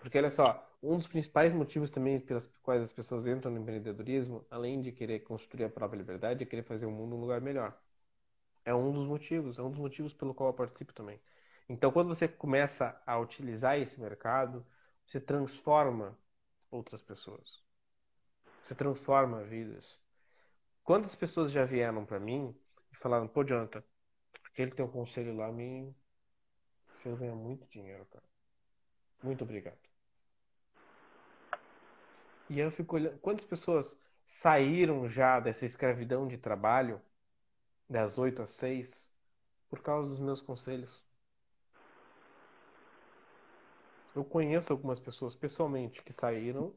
Porque olha só, um dos principais motivos também pelos quais as pessoas entram no empreendedorismo, além de querer construir a própria liberdade, é querer fazer o mundo um lugar melhor. É um dos motivos, é um dos motivos pelo qual eu participo também. Então, quando você começa a utilizar esse mercado, você transforma outras pessoas. Você transforma vidas. Quantas pessoas já vieram para mim e falaram, pô, Jonathan, aquele teu conselho lá me fez ganhar muito dinheiro, cara. Muito obrigado. E eu fico olhando, quantas pessoas saíram já dessa escravidão de trabalho, das 8 às 6, por causa dos meus conselhos? Eu conheço algumas pessoas pessoalmente que saíram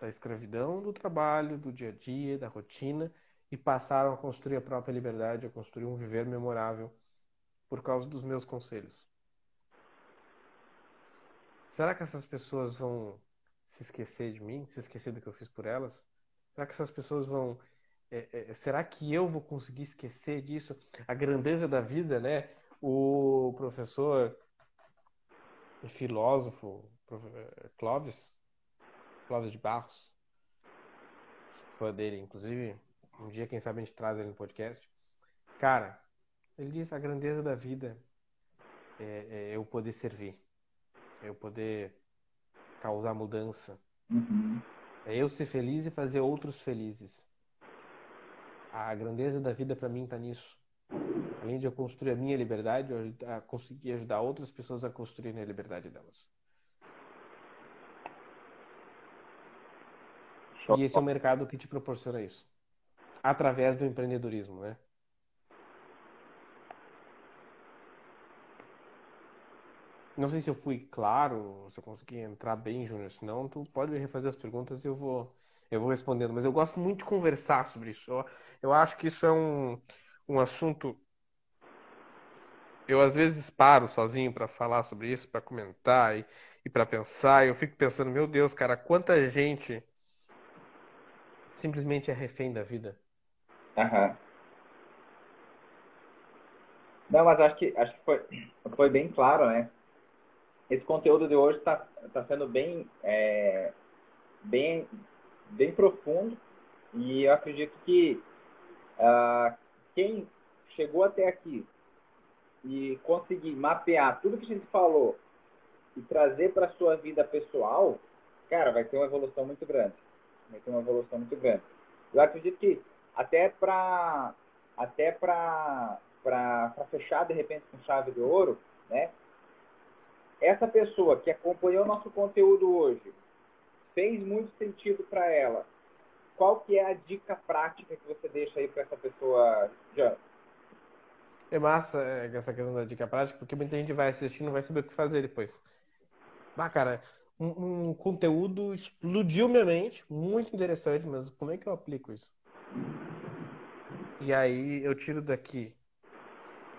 da escravidão do trabalho, do dia a dia, da rotina e passaram a construir a própria liberdade, a construir um viver memorável por causa dos meus conselhos. Será que essas pessoas vão se esquecer de mim, se esquecer do que eu fiz por elas? Será que essas pessoas vão. É, é, será que eu vou conseguir esquecer disso? A grandeza da vida, né? O professor e filósofo é, Clóvis, Clóvis de Barros, fã dele, inclusive, um dia, quem sabe, a gente traz ele no podcast. Cara, ele diz a grandeza da vida é, é eu poder servir, é eu poder causar mudança. Uhum. É eu ser feliz e fazer outros felizes. A grandeza da vida para mim está nisso. Além de eu construir a minha liberdade, eu conseguir ajudar outras pessoas a construírem a liberdade delas. E esse é o mercado que te proporciona isso. Através do empreendedorismo, né? Não sei se eu fui claro, se eu consegui entrar bem, Júnior. Senão, tu pode refazer as perguntas e eu vou, eu vou respondendo. Mas eu gosto muito de conversar sobre isso. Eu, eu acho que isso é um, um assunto. Eu às vezes paro sozinho para falar sobre isso, para comentar e, e para pensar. E eu fico pensando, meu Deus, cara, quanta gente simplesmente é refém da vida. Aham. Não, mas acho que, acho que foi, foi bem claro, né? Esse conteúdo de hoje está tá sendo bem, é, bem, bem profundo e eu acredito que uh, quem chegou até aqui e conseguir mapear tudo que a gente falou e trazer para a sua vida pessoal, cara, vai ter uma evolução muito grande. Vai ter uma evolução muito grande. Eu acredito que até para até para fechar de repente com chave de ouro, né? Essa pessoa que acompanhou nosso conteúdo hoje fez muito sentido para ela. Qual que é a dica prática que você deixa aí para essa pessoa, Jean? É massa é, essa questão da dica prática, porque muita gente vai assistir e não vai saber o que fazer depois. Ah, cara, um, um, conteúdo explodiu minha mente, muito interessante, mas como é que eu aplico isso? E aí eu tiro daqui,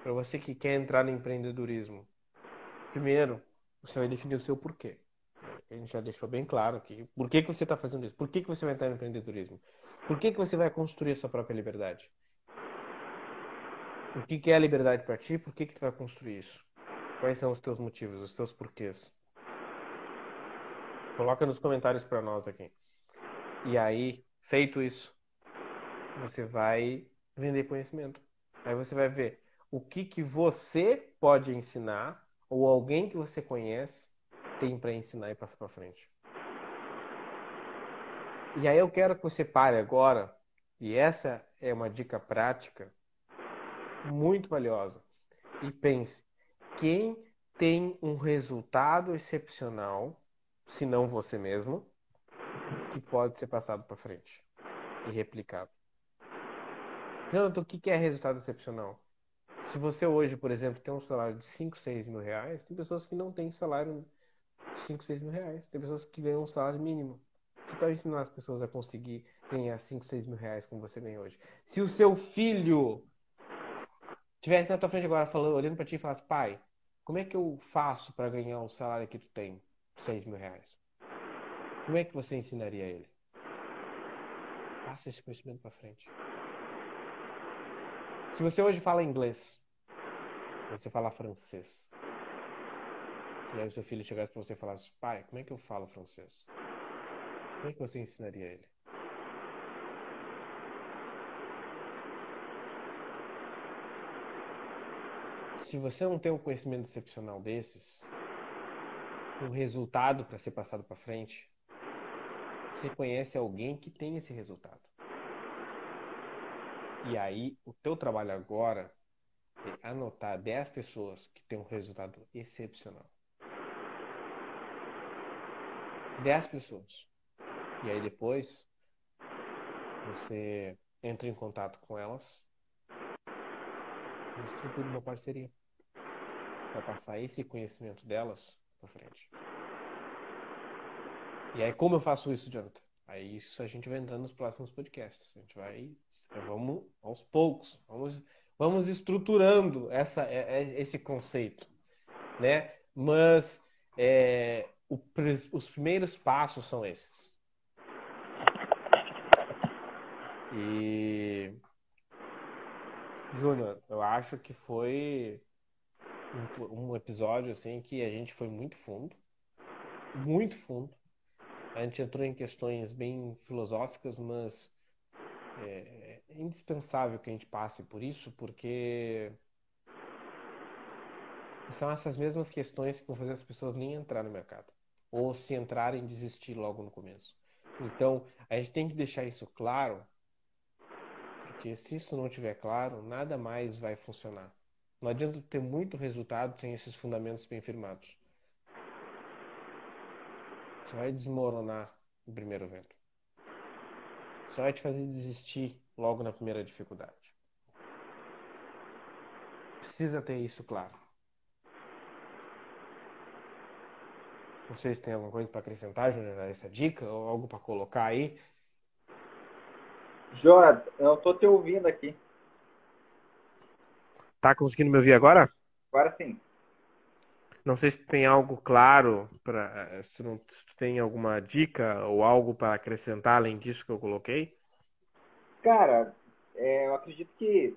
para você que quer entrar no empreendedorismo. Primeiro, você vai definir o seu porquê. A gente já deixou bem claro aqui. Por que, que você está fazendo isso? Por que, que você vai entrar no empreendedorismo? Por que, que você vai construir a sua própria liberdade? O que, que é a liberdade para ti? Por que, que tu vai construir isso? Quais são os teus motivos, os teus porquês? Coloca nos comentários para nós aqui. E aí, feito isso, você vai vender conhecimento. Aí você vai ver o que, que você pode ensinar ou alguém que você conhece tem para ensinar e passar para frente. E aí eu quero que você pare agora, e essa é uma dica prática muito valiosa. E pense: quem tem um resultado excepcional, se não você mesmo, que pode ser passado para frente e replicado? Tanto o que é resultado excepcional? Se você hoje, por exemplo, tem um salário de 5, 6 mil reais, tem pessoas que não têm salário de 5, 6 mil reais. Tem pessoas que ganham um salário mínimo. Que tal ensinar as pessoas a conseguir ganhar 5, 6 mil reais como você ganha hoje? Se o seu filho tivesse na tua frente agora falando, olhando para ti e falasse, pai, como é que eu faço para ganhar o salário que tu tem, 6 mil reais? Como é que você ensinaria ele? Passa esse conhecimento para frente. Se você hoje fala inglês, você fala francês, e aí o seu filho chegasse para você e falasse, pai, como é que eu falo francês? Como é que você ensinaria ele? se você não tem um conhecimento excepcional desses, um resultado para ser passado para frente, você conhece alguém que tem esse resultado. E aí, o teu trabalho agora é anotar 10 pessoas que têm um resultado excepcional. 10 pessoas. E aí depois você entra em contato com elas e estrutura uma parceria para passar esse conhecimento delas para frente. E aí como eu faço isso, Jonathan? Aí isso a gente vai entrando nos próximos podcasts. A gente vai, vamos aos poucos, vamos, vamos estruturando essa, é, é, esse conceito, né? Mas é, o, os primeiros passos são esses. E Júnior, eu acho que foi um, um, episódio assim que a gente foi muito fundo, muito fundo. A gente entrou em questões bem filosóficas, mas é, é indispensável que a gente passe por isso, porque são essas mesmas questões que vão fazer as pessoas nem entrar no mercado ou se entrarem desistir logo no começo. Então, a gente tem que deixar isso claro porque se isso não estiver claro, nada mais vai funcionar. Não adianta ter muito resultado sem esses fundamentos bem firmados. Você vai desmoronar no primeiro vento. Só vai te fazer desistir logo na primeira dificuldade. Precisa ter isso claro. Não sei se tem alguma coisa para acrescentar, Júnior, essa dica ou algo para colocar aí Jonathan, eu tô te ouvindo aqui. Tá conseguindo me ouvir agora? Agora sim. Não sei se tem algo claro para, se, não, se tem alguma dica ou algo para acrescentar além disso que eu coloquei. Cara, é, eu acredito que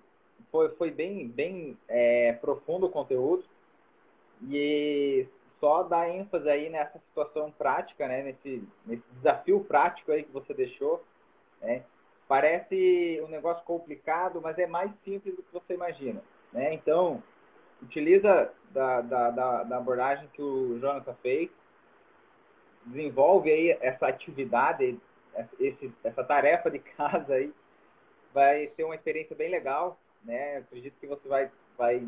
foi, foi bem, bem é, profundo o conteúdo e só dar ênfase aí nessa situação prática, né, nesse, nesse desafio prático aí que você deixou, né, Parece um negócio complicado, mas é mais simples do que você imagina. Né? Então, utiliza da, da, da, da abordagem que o Jonathan fez, desenvolve aí essa atividade, esse, essa tarefa de casa aí vai ser uma experiência bem legal, né? Acredito que você vai, vai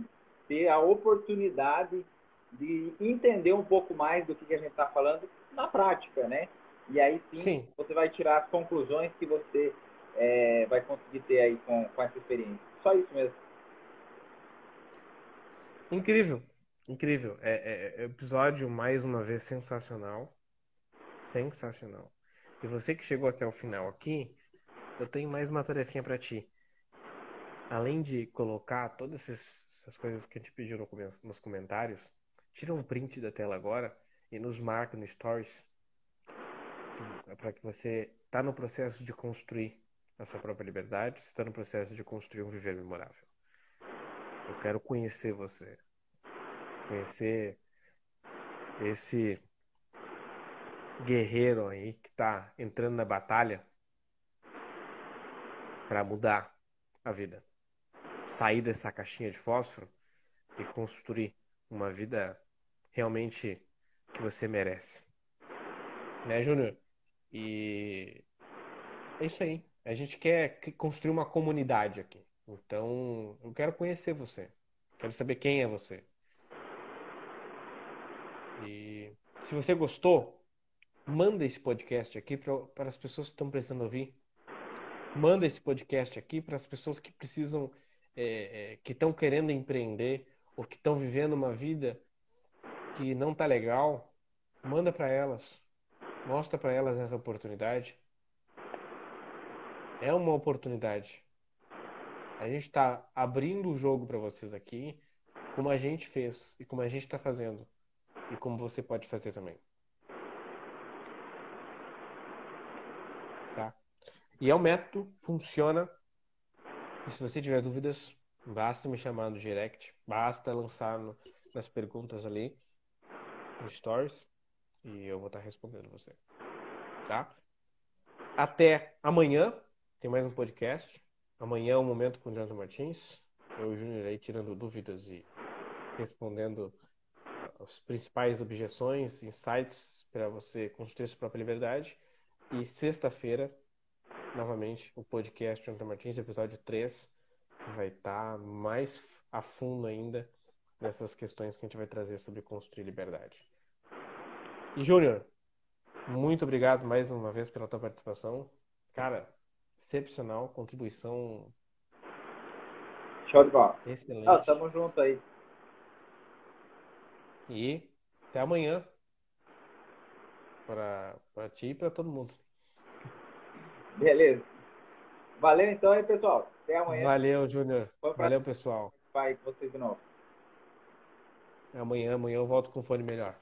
ter a oportunidade de entender um pouco mais do que a gente está falando na prática, né? E aí sim, sim, você vai tirar as conclusões que você é, vai conseguir ter aí com, com essa experiência. Só isso mesmo. Incrível, incrível. É, é, é episódio mais uma vez sensacional, sensacional. E você que chegou até o final aqui, eu tenho mais uma tarefinha para ti. Além de colocar todas essas coisas que a gente pediu nos comentários, tira um print da tela agora e nos marca no Stories para que você está no processo de construir a sua própria liberdade, está no processo de construir um viver memorável. Eu quero conhecer você, conhecer esse guerreiro aí que está entrando na batalha para mudar a vida, sair dessa caixinha de fósforo e construir uma vida realmente que você merece. Né, Júnior? E é isso aí. A gente quer construir uma comunidade aqui. Então, eu quero conhecer você. Quero saber quem é você. E se você gostou, manda esse podcast aqui para as pessoas que estão precisando ouvir. Manda esse podcast aqui para as pessoas que precisam, é, é, que estão querendo empreender ou que estão vivendo uma vida que não tá legal. Manda para elas. Mostra para elas essa oportunidade. É uma oportunidade. A gente está abrindo o jogo para vocês aqui, como a gente fez e como a gente está fazendo e como você pode fazer também. Tá? E é um método, funciona. E se você tiver dúvidas, basta me chamar no direct, basta lançar no, nas perguntas ali, no stories, e eu vou estar respondendo você. Tá? Até amanhã, tem mais um podcast. Amanhã é o momento com o Jonathan Martins. Eu e o Júnior aí tirando dúvidas e respondendo as principais objeções, insights para você construir sua própria liberdade. E sexta-feira, novamente, o podcast Jonathan Martins, episódio 3, que vai estar tá mais a fundo ainda nessas questões que a gente vai trazer sobre construir liberdade. E Júnior, muito obrigado mais uma vez pela tua participação. Cara, excepcional, contribuição. Show de bola. Excelente. Ah, tamo junto aí. E até amanhã. Para ti e para todo mundo. Beleza. Valeu então aí, pessoal. Até amanhã. Valeu, Júnior. Valeu, pessoal. Vai com vocês de novo. Amanhã, amanhã eu volto com fone melhor.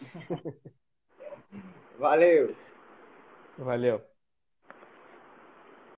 Valeu. Valeu.